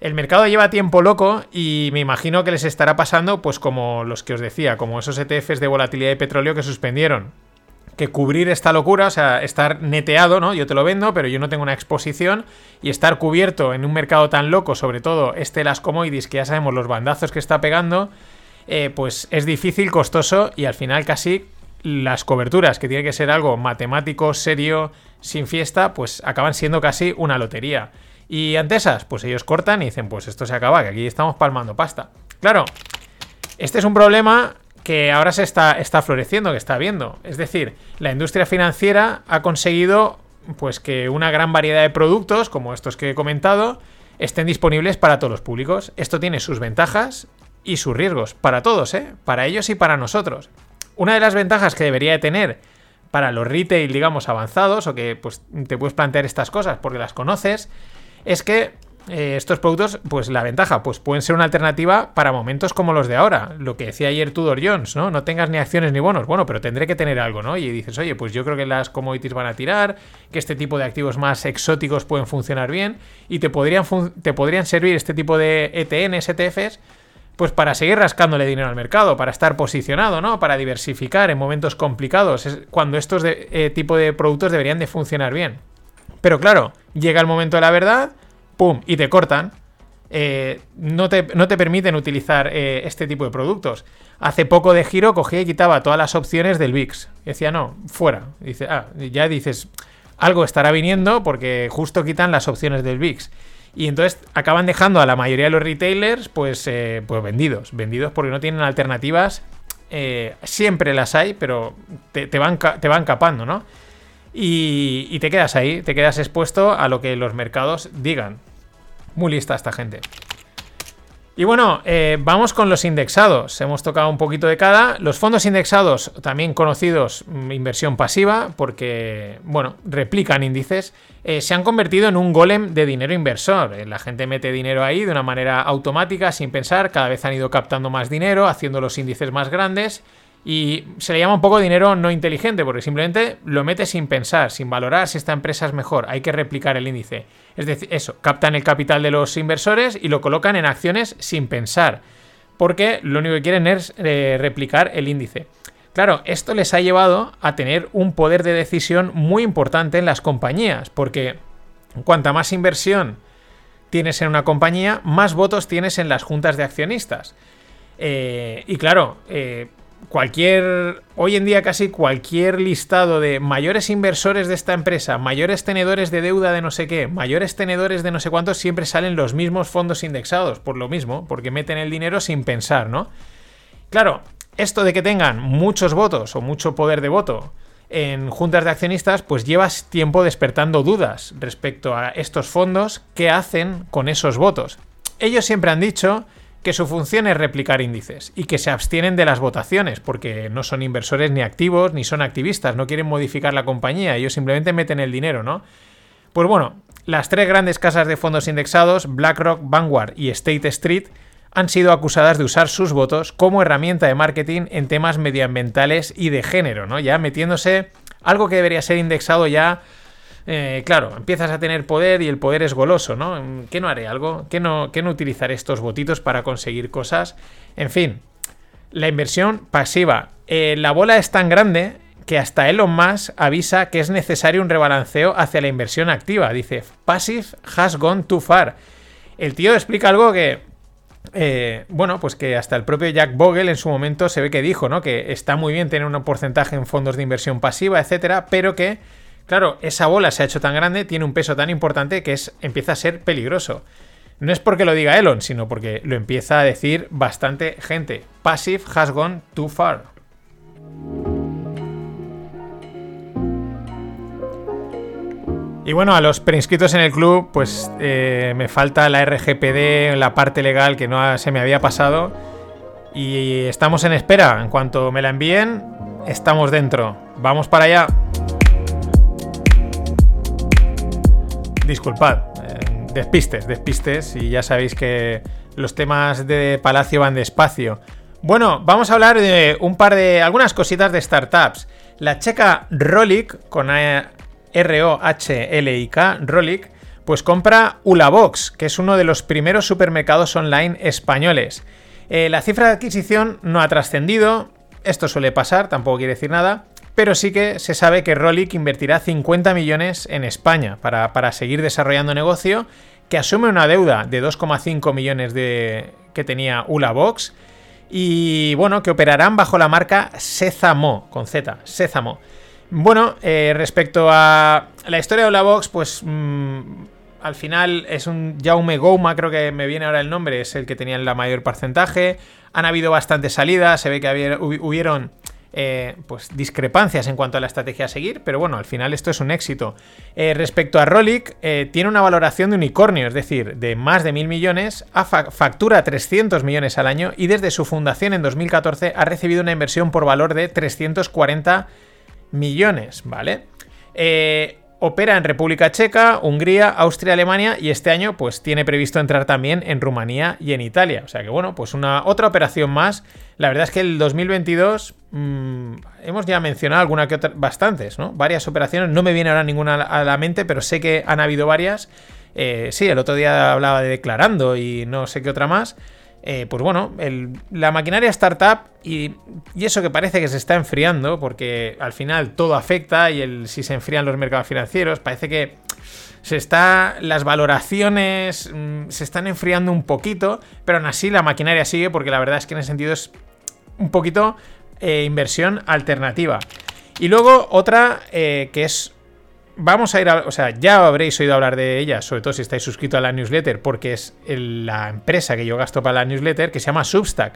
El mercado lleva tiempo loco y me imagino que les estará pasando, pues como los que os decía, como esos ETFs de volatilidad de petróleo que suspendieron. Que cubrir esta locura, o sea, estar neteado, ¿no? Yo te lo vendo, pero yo no tengo una exposición y estar cubierto en un mercado tan loco, sobre todo este las commodities, que ya sabemos los bandazos que está pegando, eh, pues es difícil, costoso y al final casi las coberturas, que tiene que ser algo matemático, serio, sin fiesta, pues acaban siendo casi una lotería. Y ante esas, pues ellos cortan y dicen, pues esto se acaba, que aquí estamos palmando pasta. Claro, este es un problema que ahora se está, está floreciendo, que está viendo. Es decir, la industria financiera ha conseguido pues que una gran variedad de productos, como estos que he comentado, estén disponibles para todos los públicos. Esto tiene sus ventajas y sus riesgos, para todos, ¿eh? Para ellos y para nosotros. Una de las ventajas que debería de tener para los retail, digamos, avanzados, o que pues te puedes plantear estas cosas porque las conoces, es que eh, estos productos, pues la ventaja, pues pueden ser una alternativa para momentos como los de ahora. Lo que decía ayer Tudor Jones, ¿no? No tengas ni acciones ni bonos. Bueno, pero tendré que tener algo, ¿no? Y dices, oye, pues yo creo que las commodities van a tirar, que este tipo de activos más exóticos pueden funcionar bien y te podrían, te podrían servir este tipo de ETNs, ETFs, pues para seguir rascándole dinero al mercado, para estar posicionado, ¿no? Para diversificar en momentos complicados, es cuando estos de, eh, tipo de productos deberían de funcionar bien. Pero claro, llega el momento de la verdad, ¡pum! y te cortan. Eh, no, te, no, te, permiten utilizar eh, este tipo de productos. Hace poco de giro cogía y quitaba todas las opciones del VIX. decía, no, fuera. Dice, ah, ya dices, algo estará viniendo porque justo quitan las opciones del VIX. Y entonces acaban dejando a la mayoría de los retailers pues, eh, pues vendidos. Vendidos porque no tienen alternativas. Eh, siempre las hay, pero te, te, van, te van capando, ¿no? Y, y, te quedas ahí, te quedas expuesto a lo que los mercados digan. Muy lista esta gente. Y bueno, eh, vamos con los indexados. Hemos tocado un poquito de cada. Los fondos indexados, también conocidos mm, inversión pasiva, porque, bueno, replican índices, eh, se han convertido en un golem de dinero inversor. Eh, la gente mete dinero ahí de una manera automática, sin pensar. Cada vez han ido captando más dinero, haciendo los índices más grandes. Y se le llama un poco dinero no inteligente, porque simplemente lo mete sin pensar, sin valorar si esta empresa es mejor. Hay que replicar el índice. Es decir, eso, captan el capital de los inversores y lo colocan en acciones sin pensar. Porque lo único que quieren es eh, replicar el índice. Claro, esto les ha llevado a tener un poder de decisión muy importante en las compañías, porque cuanta más inversión tienes en una compañía, más votos tienes en las juntas de accionistas. Eh, y claro, eh, cualquier, hoy en día casi cualquier listado de mayores inversores de esta empresa, mayores tenedores de deuda de no sé qué, mayores tenedores de no sé cuántos, siempre salen los mismos fondos indexados, por lo mismo, porque meten el dinero sin pensar, ¿no? Claro, esto de que tengan muchos votos o mucho poder de voto en juntas de accionistas, pues llevas tiempo despertando dudas respecto a estos fondos, qué hacen con esos votos. Ellos siempre han dicho que su función es replicar índices y que se abstienen de las votaciones porque no son inversores ni activos ni son activistas, no quieren modificar la compañía, ellos simplemente meten el dinero, ¿no? Pues bueno, las tres grandes casas de fondos indexados, BlackRock, Vanguard y State Street, han sido acusadas de usar sus votos como herramienta de marketing en temas medioambientales y de género, ¿no? Ya metiéndose algo que debería ser indexado ya eh, claro, empiezas a tener poder y el poder es goloso, ¿no? ¿Qué no haré algo? ¿Qué no, qué no utilizaré estos votitos para conseguir cosas? En fin, la inversión pasiva. Eh, la bola es tan grande que hasta Elon Musk avisa que es necesario un rebalanceo hacia la inversión activa. Dice, passive has gone too far. El tío explica algo que eh, bueno, pues que hasta el propio Jack Bogle en su momento se ve que dijo, ¿no? Que está muy bien tener un porcentaje en fondos de inversión pasiva, etcétera, pero que Claro, esa bola se ha hecho tan grande, tiene un peso tan importante que es, empieza a ser peligroso. No es porque lo diga Elon, sino porque lo empieza a decir bastante gente. Passive has gone too far. Y bueno, a los preinscritos en el club, pues eh, me falta la RGPD, la parte legal que no se me había pasado. Y estamos en espera. En cuanto me la envíen, estamos dentro. Vamos para allá. Disculpad, eh, despistes, despistes, y ya sabéis que los temas de Palacio van despacio. Bueno, vamos a hablar de un par de algunas cositas de startups. La checa Rolik, con R-O-H-L-I-K, Rolik, pues compra Ulabox, que es uno de los primeros supermercados online españoles. Eh, la cifra de adquisición no ha trascendido, esto suele pasar, tampoco quiere decir nada, pero sí que se sabe que Rolik invertirá 50 millones en España para, seguir desarrollando negocio, que asume una deuda de 2,5 millones de, que tenía Ulabox y bueno, que operarán bajo la marca Sezamo, con Z, Sezamo. Bueno, eh, respecto a la historia de Ulabox, pues mm, al final es un Jaume Gouma, creo que me viene ahora el nombre, es el que tenía el mayor porcentaje. Han habido bastantes salidas, se ve que hubieron eh, pues discrepancias en cuanto a la estrategia a seguir, pero bueno, al final esto es un éxito. Eh, respecto a Rolik, eh, tiene una valoración de unicornio, es decir, de más de mil millones, factura 300 millones al año y desde su fundación en 2014 ha recibido una inversión por valor de 340 millones, ¿vale? Opera en República Checa, Hungría, Austria, Alemania y este año pues tiene previsto entrar también en Rumanía y en Italia. O sea que bueno, pues una otra operación más. La verdad es que el 2022 mmm, hemos ya mencionado alguna que otra, bastantes, ¿no? Varias operaciones, no me viene ahora ninguna a la mente, pero sé que han habido varias. Eh, sí, el otro día hablaba de declarando y no sé qué otra más. Eh, pues bueno, la maquinaria startup y, eso que parece que se está enfriando, porque al final todo afecta y si se enfrían los mercados financieros, parece que se está. Las valoraciones mmm, se están enfriando un poquito, pero aún así la maquinaria sigue, porque la verdad es que en ese sentido es un poquito eh, inversión alternativa. Y luego otra eh, que es vamos a ir a. O sea, ya habréis oído hablar de ella, sobre todo si estáis suscritos a la newsletter, porque es la empresa que yo gasto para la newsletter, que se llama Substack.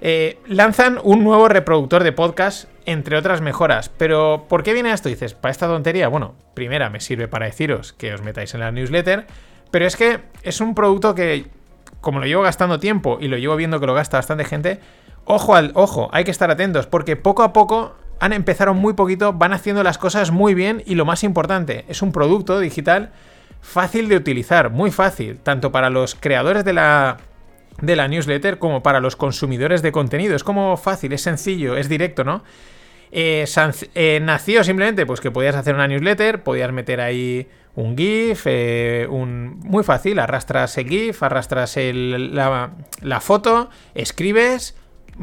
Eh, lanzan un nuevo reproductor de podcast, entre otras mejoras. Pero, ¿por qué viene esto? Dices, ¿para esta tontería? Bueno, primera, me sirve para deciros que os metáis en la newsletter. Pero es que es un producto que, como lo llevo gastando tiempo y lo llevo viendo que lo gasta bastante gente, ojo al ojo, hay que estar atentos, porque poco a poco han empezado muy poquito, van haciendo las cosas muy bien y lo más importante, es un producto digital fácil de utilizar, muy fácil, tanto para los creadores de la, newsletter como para los consumidores de contenido. Es como fácil, es sencillo, es directo, ¿no? Eh, eh, nació simplemente pues que podías hacer una newsletter, podías meter ahí un GIF, eh, un, muy fácil, arrastras el GIF, arrastras la foto, escribes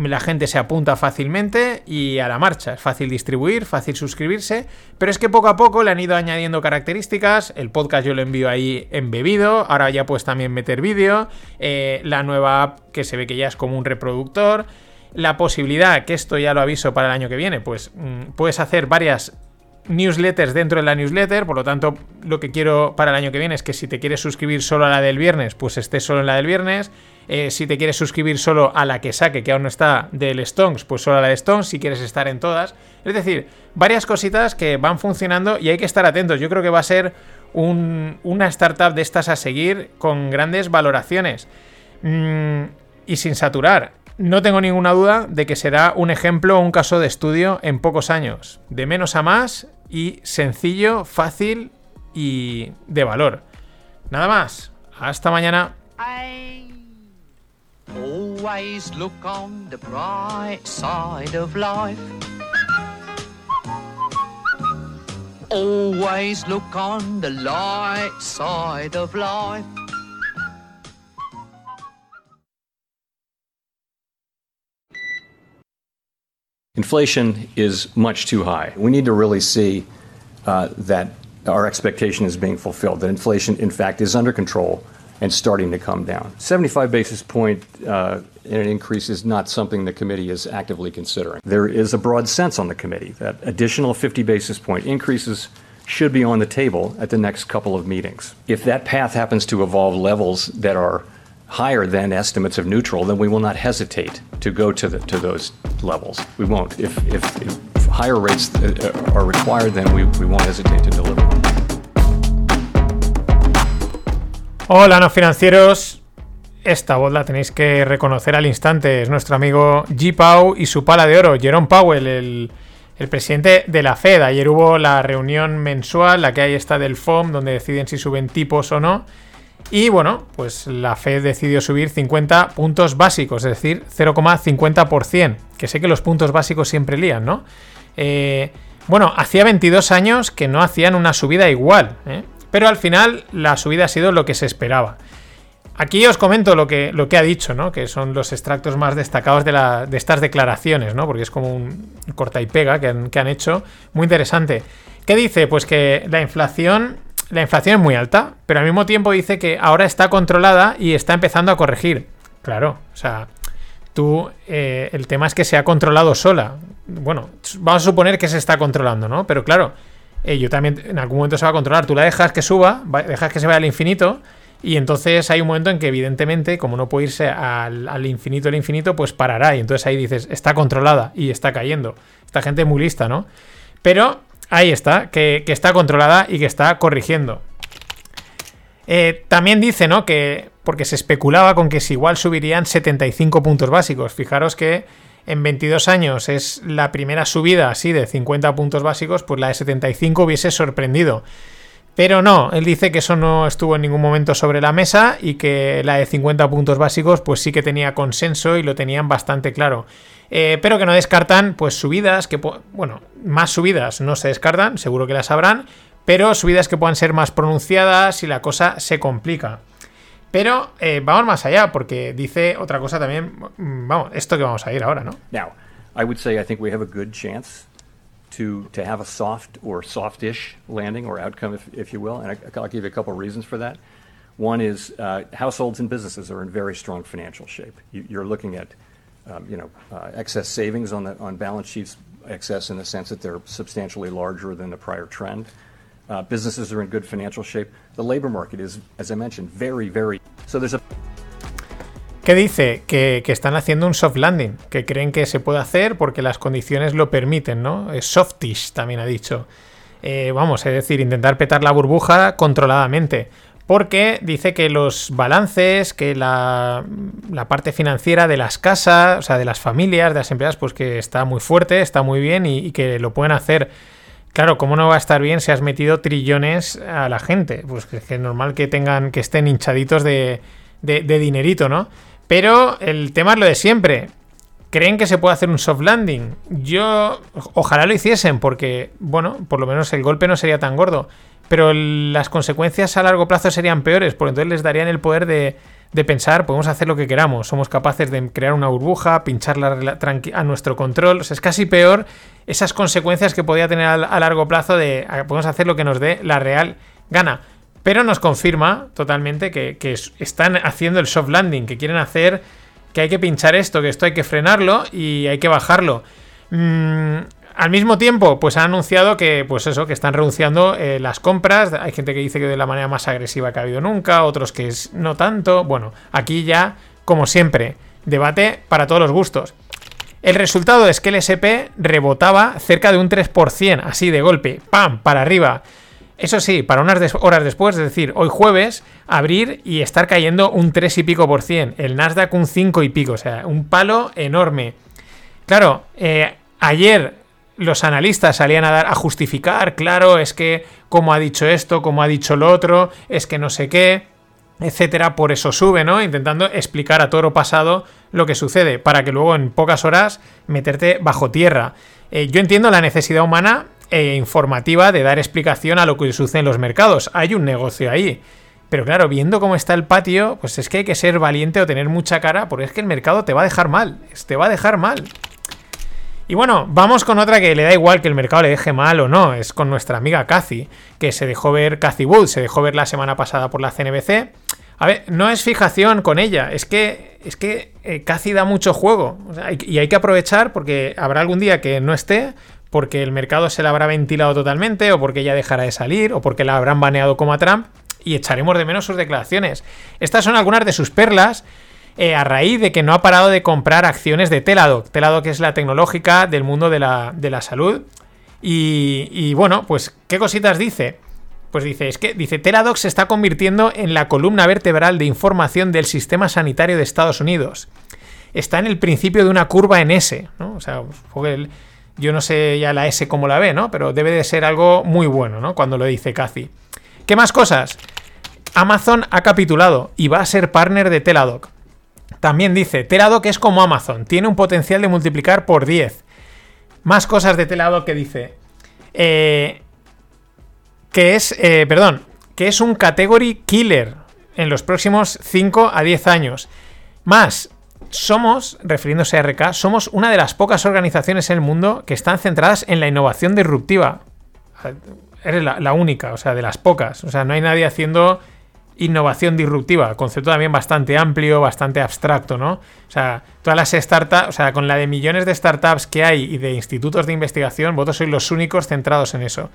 la gente se apunta fácilmente y a la marcha. Es fácil distribuir, fácil suscribirse, pero es que poco a poco le han ido añadiendo características. El podcast yo lo envío ahí embebido, ahora ya puedes también meter vídeo. Eh, la nueva app que se ve que ya es como un reproductor. La posibilidad, que esto ya lo aviso para el año que viene, pues mmm, puedes hacer varias newsletters dentro de la newsletter, por lo tanto lo que quiero para el año que viene es que si te quieres suscribir solo a la del viernes, pues estés solo en la del viernes. Eh, si te quieres suscribir solo a la que saque, que aún no está del Stones, pues solo a la de Stones, si quieres estar en todas. Es decir, varias cositas que van funcionando y hay que estar atentos. Yo creo que va a ser un, una startup de estas a seguir con grandes valoraciones. Mm, y sin saturar. No tengo ninguna duda de que será un ejemplo o un caso de estudio en pocos años. De menos a más y sencillo, fácil y de valor. Nada más. Hasta mañana. Always look on the bright side of life. Always look on the light side of life. Inflation is much too high. We need to really see uh, that our expectation is being fulfilled, that inflation, in fact, is under control and starting to come down. 75 basis point uh, an increase is not something the committee is actively considering. There is a broad sense on the committee that additional 50 basis point increases should be on the table at the next couple of meetings. If that path happens to evolve levels that are higher than estimates of neutral, then we will not hesitate to go to, the, to those levels. We won't. If, if, if higher rates uh, are required, then we, we won't hesitate to deliver. Hola, no financieros. Esta voz la tenéis que reconocer al instante. Es nuestro amigo G. Pau y su pala de oro, Jerome Powell, el, el, presidente de la Fed. Ayer hubo la reunión mensual, la que hay está del FOM, donde deciden si suben tipos o no. Y bueno, pues la Fed decidió subir 50 puntos básicos, es decir, 0,50%. Que sé que los puntos básicos siempre lían, ¿no? Eh, bueno, hacía 22 años que no hacían una subida igual, ¿eh? Pero al final la subida ha sido lo que se esperaba. Aquí os comento lo que, lo que ha dicho, ¿no? Que son los extractos más destacados de, estas declaraciones, ¿no? Porque es como un corta y pega que han, que han hecho. Muy interesante. ¿Qué dice? Pues que la inflación la inflación es muy alta, pero al mismo tiempo dice que ahora está controlada y está empezando a corregir. Claro, o sea, tú, eh, el tema es que se ha controlado sola. Bueno, vamos a suponer que se está controlando, ¿no? Pero claro, ello también en algún momento se va a controlar. Tú la dejas que suba, dejas que se vaya al infinito, y entonces hay un momento en que, evidentemente, como no puede irse al, infinito, el infinito, pues parará. Y entonces ahí dices, está controlada y está cayendo. Esta gente es muy lista, ¿no? Pero Ahí está, que, que, está controlada y que está corrigiendo. Eh, también dice, ¿no? Que. Porque se especulaba con que si igual subirían 75 puntos básicos. Fijaros que en 22 años es la primera subida así de 50 puntos básicos, pues la de 75 hubiese sorprendido. Pero no, él dice que eso no estuvo en ningún momento sobre la mesa y que la de 50 puntos básicos pues sí que tenía consenso y lo tenían bastante claro. Eh, pero que no descartan pues subidas, que bueno, más subidas no se descartan, seguro que las habrán, pero subidas que puedan ser más pronunciadas y la cosa se complica. Pero eh, vamos más allá, porque dice otra cosa también, mm, vamos, esto que vamos a ir ahora, ¿no? Now, I would say I think we have a good chance to, to have a soft or softish landing or outcome, if, if you will, and I, will give you a couple of reasons for that. One is uh, households and businesses are in very strong financial shape. You, are looking at, um, you know, uh, excess savings on the on balance sheets, excess in the sense that they're substantially larger than the prior trend. Uh, businesses are in good financial shape. The labor market is, as I mentioned, very, very. So there's a. ¿Qué dice? Que, que, están haciendo un soft landing, que creen que se puede hacer porque las condiciones lo permiten, ¿no? Softish, también ha dicho. Eh, vamos, es decir, intentar petar la burbuja controladamente. Porque dice que los balances, que la, la, parte financiera de las casas, o sea, de las familias, de las empresas, pues que está muy fuerte, está muy bien y, y que lo pueden hacer. Claro, ¿cómo no va a estar bien si has metido trillones a la gente? Pues que, es normal que tengan, que estén hinchaditos de, de, dinerito, ¿no? Pero el tema es lo de siempre. ¿Creen que se puede hacer un soft landing? Yo ojalá lo hiciesen porque, bueno, por lo menos el golpe no sería tan gordo. Pero las consecuencias a largo plazo serían peores, porque entonces les darían el poder de, de pensar, podemos hacer lo que queramos, somos capaces de crear una burbuja, pincharla a nuestro control. O sea, es casi peor esas consecuencias que podía tener a, largo plazo de podemos hacer lo que nos dé la real gana. Pero nos confirma totalmente que, están haciendo el soft landing, que quieren hacer que hay que pinchar esto, que esto hay que frenarlo y hay que bajarlo. Mm, al mismo tiempo, pues ha anunciado que, pues eso, que están renunciando eh, las compras. Hay gente que dice que de la manera más agresiva que ha habido nunca, otros que es no tanto. Bueno, aquí ya, como siempre, debate para todos los gustos. El resultado es que el SP rebotaba cerca de un 3%, así de golpe, ¡pam!, para arriba. Eso sí, para unas horas después, es decir, hoy jueves, abrir y estar cayendo un 3 y pico por cien. El Nasdaq un 5 y pico, o sea, un palo enorme. Claro, eh, ayer los analistas salían a dar a justificar, claro, es que como ha dicho esto, como ha dicho lo otro, es que no sé qué, etcétera, por eso sube, ¿no? Intentando explicar a toro pasado lo que sucede, para que luego en pocas horas meterte bajo tierra. Eh, yo entiendo la necesidad humana e informativa de dar explicación a lo que sucede en los mercados. Hay un negocio ahí. Pero claro, viendo cómo está el patio, pues es que hay que ser valiente o tener mucha cara, porque es que el mercado te va a dejar mal. Te va a dejar mal. Y bueno, vamos con otra que le da igual que el mercado le deje mal o no. Es con nuestra amiga Cathy, que se dejó ver, Cathy Wood, se dejó ver la semana pasada por la CNBC. A ver, no es fijación con ella, es que, es que eh, Cathy da mucho juego. y hay que aprovechar porque habrá algún día que no esté, porque el mercado se la habrá ventilado totalmente, o porque ella dejará de salir, o porque la habrán baneado como a Trump, y echaremos de menos sus declaraciones. Estas son algunas de sus perlas eh, a raíz de que no ha parado de comprar acciones de Teladoc. Teladoc es la tecnológica del mundo de la, salud. Y, bueno, pues, ¿qué cositas dice? Pues dice, es que dice, Teladoc se está convirtiendo en la columna vertebral de información del sistema sanitario de Estados Unidos. Está en el principio de una curva en S, ¿no? O sea, yo no sé ya la S cómo la ve, ¿no? Pero debe de ser algo muy bueno, ¿no? Cuando lo dice Cathy. ¿Qué más cosas? Amazon ha capitulado y va a ser partner de Teladoc. También dice, Teladoc es como Amazon, tiene un potencial de multiplicar por 10. Más cosas de Teladoc que dice. Eh, que es, eh, perdón, que es un category killer en los próximos 5 a 10 años. Más, somos, refiriéndose a RK, somos una de las pocas organizaciones en el mundo que están centradas en la innovación disruptiva. Eres la, la única, o sea, de las pocas. O sea, no hay nadie haciendo innovación disruptiva, concepto también bastante amplio, bastante abstracto, ¿no? O sea, todas las startups, o sea, con la de millones de startups que hay y de institutos de investigación, vosotros sois los únicos centrados en eso.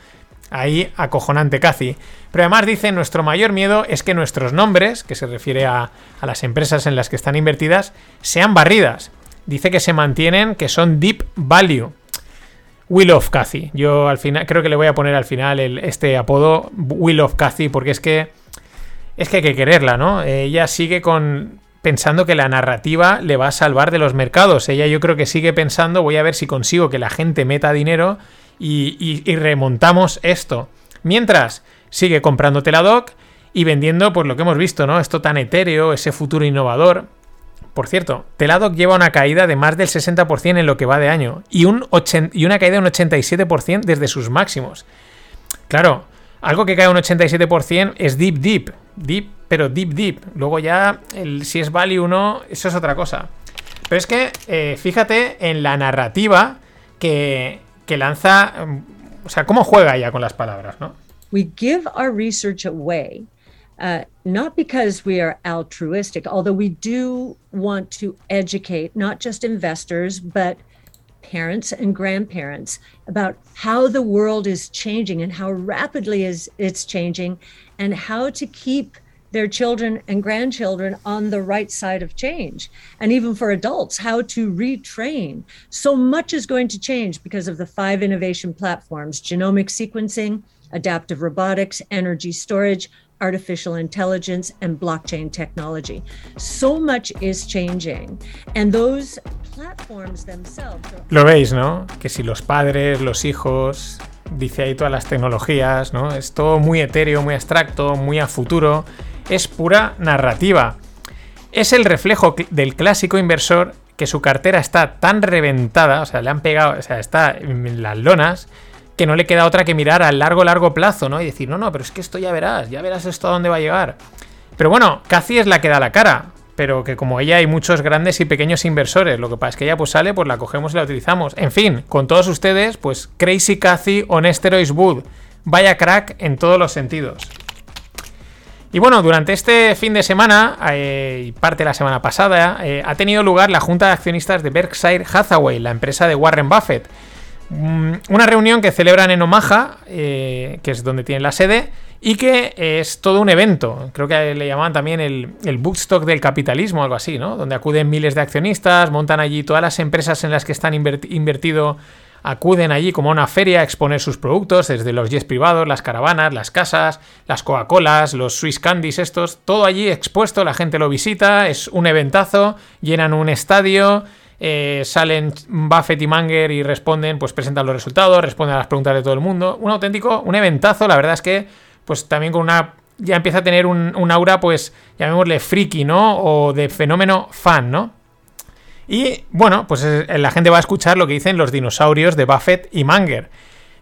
Ahí acojonante casi. Pero además dice, nuestro mayor miedo es que nuestros nombres, que se refiere a, a las empresas en las que están invertidas, sean barridas. Dice que se mantienen, que son deep value. Will of Cathy. Yo al final creo que le voy a poner al final este apodo Will of Cathy porque es que es que hay que quererla, ¿no? Ella sigue con pensando que la narrativa le va a salvar de los mercados. Ella yo creo que sigue pensando, voy a ver si consigo que la gente meta dinero y, remontamos esto. Mientras sigue comprando Teladoc y vendiendo pues lo que hemos visto, ¿no? Esto tan etéreo, ese futuro innovador. Por cierto, Teladoc lleva una caída de más del 60% en lo que va de año y, un y una caída de un 87% desde sus máximos. Claro, algo que cae un 87% es deep, deep, deep, pero deep, deep. Luego ya, el, si es value o no, eso es otra cosa. Pero es que, eh, fíjate en la narrativa que, que lanza, mm, o sea, cómo juega ya con las palabras, ¿no? We give our research away, uh, not because we are altruistic, although we do want to educate not just investors, but parents and grandparents about how the world is changing and how rapidly is it's changing and how to keep their children and grandchildren on the right side of change. And even for adults how to retrain. So much is going to change because of the five innovation platforms genomic sequencing adaptive robotics energy storage artificial intelligence and blockchain technology. So much is changing. And those Lo veis, ¿no? Que si los padres, los hijos, dice ahí todas las tecnologías, ¿no? Es todo muy etéreo, muy abstracto, muy a futuro. Es pura narrativa. Es el reflejo del clásico inversor que su cartera está tan reventada, o sea, le han pegado, o sea, está en las lonas, que no le queda otra que mirar a largo, largo plazo, ¿no? Y decir, no, no, pero es que esto ya verás, ya verás esto a dónde va a llegar. Pero bueno, Cathy es la que da la cara. Pero que como ella hay muchos grandes y pequeños inversores. Lo que pasa es que ella pues sale, pues la cogemos y la utilizamos. En fin, con todos ustedes, pues Crazy Cathy on Steroids Wood. Vaya crack en todos los sentidos. Y bueno, durante este fin de semana eh, y parte de la semana pasada eh, ha tenido lugar la Junta de Accionistas de Berkshire Hathaway, la empresa de Warren Buffett. Mm, Una reunión que celebran en Omaha, eh, que es donde tienen la sede, y que es todo un evento. Creo que le llamaban también el, el Woodstock del capitalismo, algo así, ¿no? Donde acuden miles de accionistas, montan allí todas las empresas en las que están inverti- invertido, acuden allí como a una feria a exponer sus productos, desde los jets privados, las caravanas, las casas, las Coca-Colas, los Swiss Candies, estos, todo allí expuesto, la gente lo visita, es un eventazo, llenan un estadio. Eh, salen Buffett y Manger y responden, pues presentan los resultados, responden a las preguntas de todo el mundo. Un auténtico, un eventazo, la verdad es que pues también con una ya empieza a tener un, un aura, pues, llamémosle friki, ¿no? O de fenómeno fan, ¿no? Y bueno, pues eh, la gente va a escuchar lo que dicen los dinosaurios de Buffett y Manger.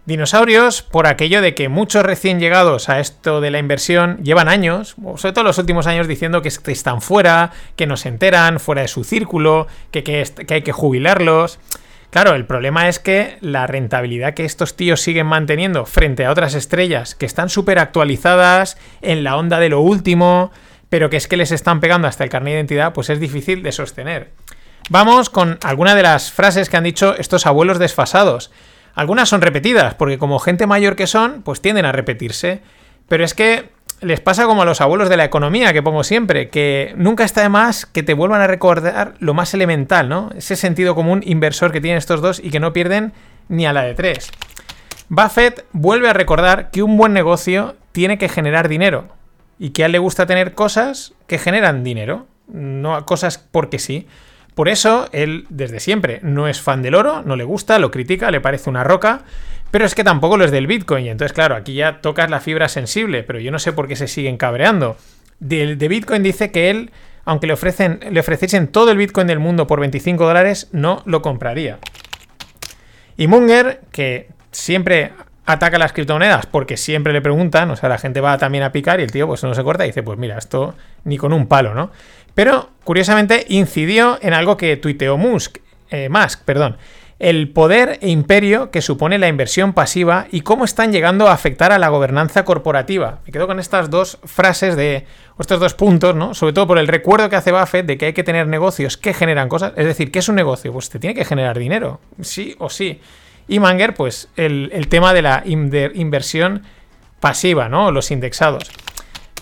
Dinosaurios por aquello de que muchos recién llegados a esto de la inversión llevan años, sobre todo los últimos años, diciendo que, es- que están fuera, que no se enteran, fuera de su círculo, que, que hay que jubilarlos. Claro, el problema es que la rentabilidad que estos tíos siguen manteniendo frente a otras estrellas que están súper actualizadas, en la onda de lo último, pero que es que les están pegando hasta el carnet de identidad, pues es difícil de sostener. Vamos con alguna de las frases que han dicho estos abuelos desfasados. Algunas son repetidas, porque como gente mayor que son, pues tienden a repetirse. Pero es que les pasa como a los abuelos de la economía, que pongo siempre, que nunca está de más que te vuelvan a recordar lo más elemental, ¿no? Ese sentido común inversor que tienen estos dos y que no pierden ni a la de tres. Buffett vuelve a recordar que un buen negocio tiene que generar dinero y que a él le gusta tener cosas que generan dinero, no cosas porque sí. Por eso él desde siempre no es fan del oro, no le gusta, lo critica, le parece una roca, pero es que tampoco lo es del Bitcoin. Y entonces, claro, aquí ya tocas la fibra sensible, pero yo no sé por qué se siguen cabreando. De, de Bitcoin dice que él, aunque le, ofrecen, le ofreciesen todo el Bitcoin del mundo por 25 dólares, no lo compraría. Y Munger, que siempre ataca las criptomonedas porque siempre le preguntan, o sea, la gente va también a picar y el tío pues no se corta y dice, pues mira, esto ni con un palo, ¿no? Pero curiosamente incidió en algo que tuiteó Musk, eh, Musk, perdón, el poder e imperio que supone la inversión pasiva y cómo están llegando a afectar a la gobernanza corporativa. Me quedo con estas dos frases de estos dos puntos, ¿no? Sobre todo por el recuerdo que hace Buffett de que hay que tener negocios que generan cosas. Es decir, ¿qué es un negocio? Pues te tiene que generar dinero, sí o sí. Y Manger, pues el, tema de la in- inversión pasiva, ¿no? Los indexados.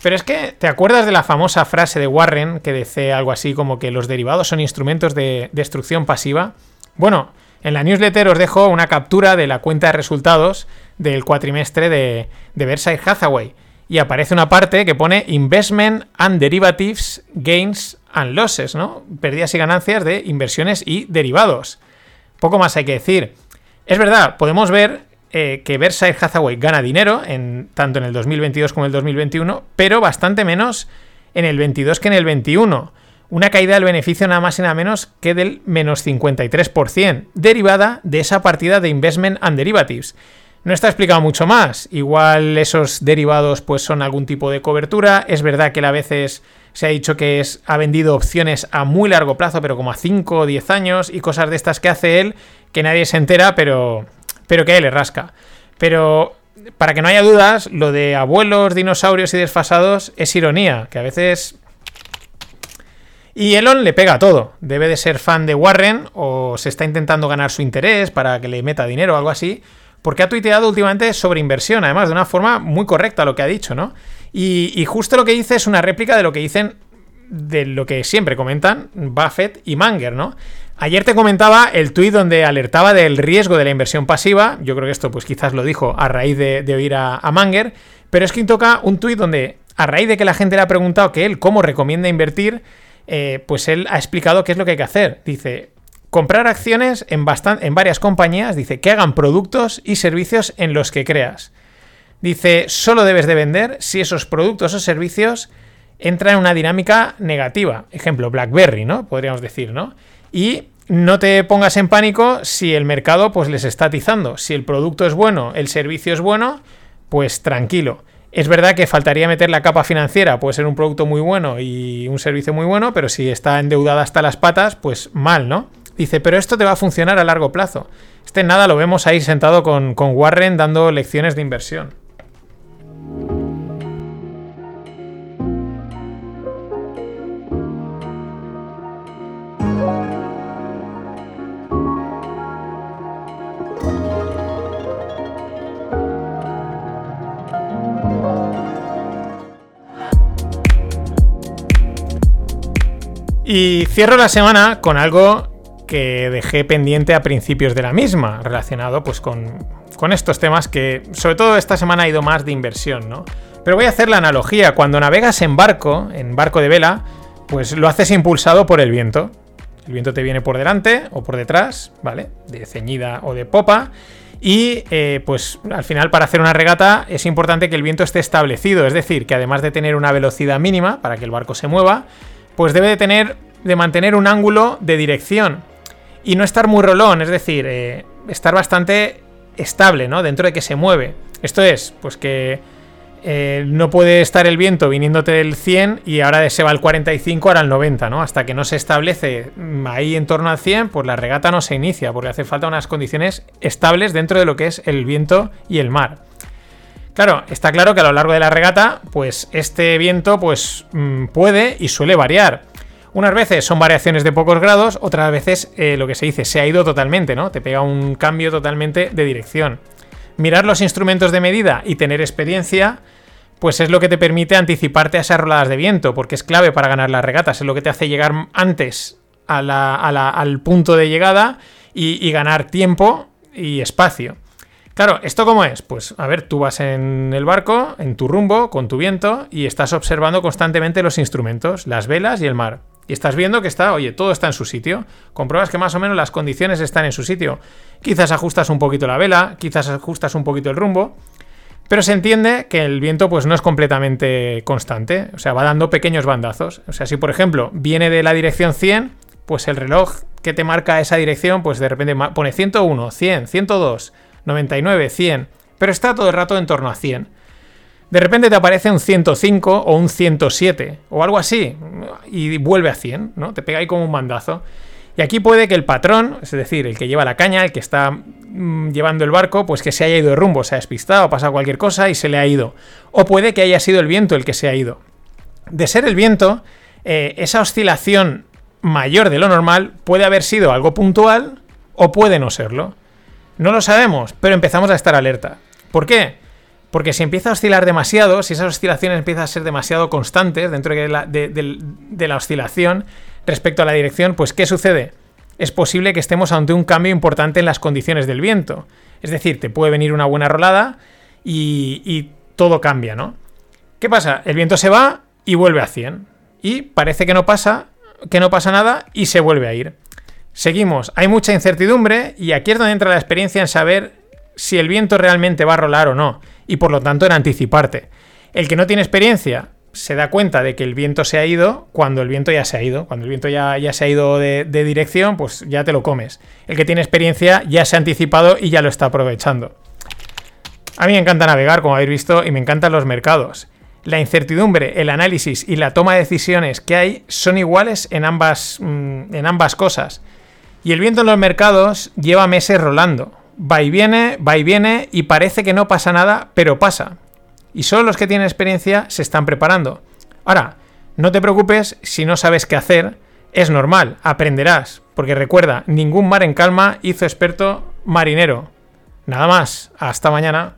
Pero es que, ¿te acuerdas de la famosa frase de Warren que dice algo así como que los derivados son instrumentos de destrucción pasiva? Bueno, en la newsletter os dejo una captura de la cuenta de resultados del cuatrimestre de, de Berkshire Hathaway. y aparece una parte que pone Investment and Derivatives Gains and Losses, ¿no? Pérdidas y ganancias de inversiones y derivados. Poco más hay que decir. Es verdad, podemos ver eh, que Berkshire Hathaway gana dinero, en, tanto en el 2022 como en el 2021, pero bastante menos en el 22 que en el 21. Una caída del beneficio nada más y nada menos que del menos 53%, derivada de esa partida de Investment and Derivatives. No está explicado mucho más. Igual esos derivados pues son algún tipo de cobertura. Es verdad que él a veces se ha dicho que ha vendido opciones a muy largo plazo, pero como a 5 o 10 años y cosas de estas que hace él que nadie se entera, pero, pero que él le rasca. Pero para que no haya dudas, lo de abuelos, dinosaurios y desfasados es ironía, que a veces... Y Elon le pega a todo. Debe de ser fan de Warren o se está intentando ganar su interés para que le meta dinero o algo así porque ha tuiteado últimamente sobre inversión, además de una forma muy correcta lo que ha dicho, ¿no? Y, justo lo que dice es una réplica de lo que dicen, de lo que siempre comentan Buffett y Manger, ¿no? Ayer te comentaba el tuit donde alertaba del riesgo de la inversión pasiva, yo creo que esto pues quizás lo dijo a raíz de, oír a, Manger, pero es que toca un tuit donde a raíz de que la gente le ha preguntado que él cómo recomienda invertir, eh, pues él ha explicado qué es lo que hay que hacer. Dice, comprar acciones en, en varias compañías, dice, que hagan productos y servicios en los que creas. Dice, solo debes de vender si esos productos o servicios entran en una dinámica negativa. Ejemplo, BlackBerry, ¿no? Podríamos decir, ¿no? Y no te pongas en pánico si el mercado pues les está atizando. Si el producto es bueno, el servicio es bueno, pues tranquilo. Es verdad que faltaría meter la capa financiera, puede ser un producto muy bueno y un servicio muy bueno, pero si está endeudada hasta las patas, pues mal, ¿no? Dice, pero esto te va a funcionar a largo plazo. Este nada lo vemos ahí sentado con, con Warren dando lecciones de inversión. Y cierro la semana con algo que dejé pendiente a principios de la misma, relacionado pues con, estos temas que sobre todo esta semana ha ido más de inversión, ¿no? Pero voy a hacer la analogía, cuando navegas en barco, en barco de vela, pues lo haces impulsado por el viento. El viento te viene por delante o por detrás, ¿vale? De ceñida o de popa. Y eh, pues al final para hacer una regata es importante que el viento esté establecido, es decir, que además de tener una velocidad mínima para que el barco se mueva, pues debe de tener de mantener un ángulo de dirección y no estar muy rolón, es decir, eh, estar bastante estable, ¿no? Dentro de que se mueve. Esto es, pues que eh, no puede estar el viento viniéndote del 100 y ahora se va al 45, ahora al 90, ¿no? Hasta que no se establece mm, ahí en torno al 100, pues la regata no se inicia, porque hace falta unas condiciones estables dentro de lo que es el viento y el mar. Claro, está claro que a lo largo de la regata, pues este viento pues mm, puede y suele variar. Unas veces son variaciones de pocos grados, otras veces eh, lo que se dice se ha ido totalmente, ¿no? Te pega un cambio totalmente de dirección. Mirar los instrumentos de medida y tener experiencia, pues es lo que te permite anticiparte a esas roladas de viento, porque es clave para ganar las regatas, es lo que te hace llegar antes al punto de llegada y ganar tiempo y espacio. Claro, ¿esto cómo es? Pues a ver, tú vas en el barco, en tu rumbo, con tu viento, y estás observando constantemente los instrumentos, las velas y el mar. Y estás viendo que está, oye, todo está en su sitio. Compruebas que más o menos las condiciones están en su sitio. Quizás ajustas un poquito la vela, quizás ajustas un poquito el rumbo. Pero se entiende que el viento pues no es completamente constante, o sea, va dando pequeños bandazos. O sea, si por ejemplo viene de la dirección 100, pues el reloj que te marca esa dirección, pues de repente pone 101, 100, 102, 99, 100, pero está todo el rato en torno a 100 de repente te aparece un 105 o un 107 o algo así y vuelve a 100, ¿no? Te pega ahí como un mandazo. Y aquí puede que el patrón, es decir, el que lleva la caña, el que está mm, llevando el barco, pues que se haya ido de rumbo, se ha despistado, ha pasado cualquier cosa y se le ha ido. O puede que haya sido el viento el que se ha ido. De ser el viento, eh, esa oscilación mayor de lo normal puede haber sido algo puntual o puede no serlo. No lo sabemos, pero empezamos a estar alerta. ¿Por qué? Porque si empieza a oscilar demasiado, si esas oscilaciones empiezan a ser demasiado constantes dentro de la, de, la oscilación respecto a la dirección, pues ¿qué sucede? Es posible que estemos ante un cambio importante en las condiciones del viento. Es decir, te puede venir una buena rolada y, todo cambia, ¿no? ¿Qué pasa? El viento se va y vuelve a 100. Y parece que no pasa, que no pasa nada y se vuelve a ir. Seguimos, hay mucha incertidumbre y aquí es donde entra la experiencia en saber si el viento realmente va a rolar o no, y por lo tanto en anticiparte. El que no tiene experiencia se da cuenta de que el viento se ha ido cuando el viento ya se ha ido. Cuando el viento ya, ya se ha ido de, dirección, pues ya te lo comes. El que tiene experiencia ya se ha anticipado y ya lo está aprovechando. A mí me encanta navegar, como habéis visto, y me encantan los mercados. La incertidumbre, el análisis y la toma de decisiones que hay son iguales en ambas, mm, en ambas cosas. Y el viento en los mercados lleva meses rolando. Va y viene, va y viene, y parece que no pasa nada, pero pasa. Y solo los que tienen experiencia se están preparando. Ahora, no te preocupes si no sabes qué hacer, es normal, aprenderás, porque recuerda, ningún mar en calma hizo experto marinero. Nada más, hasta mañana.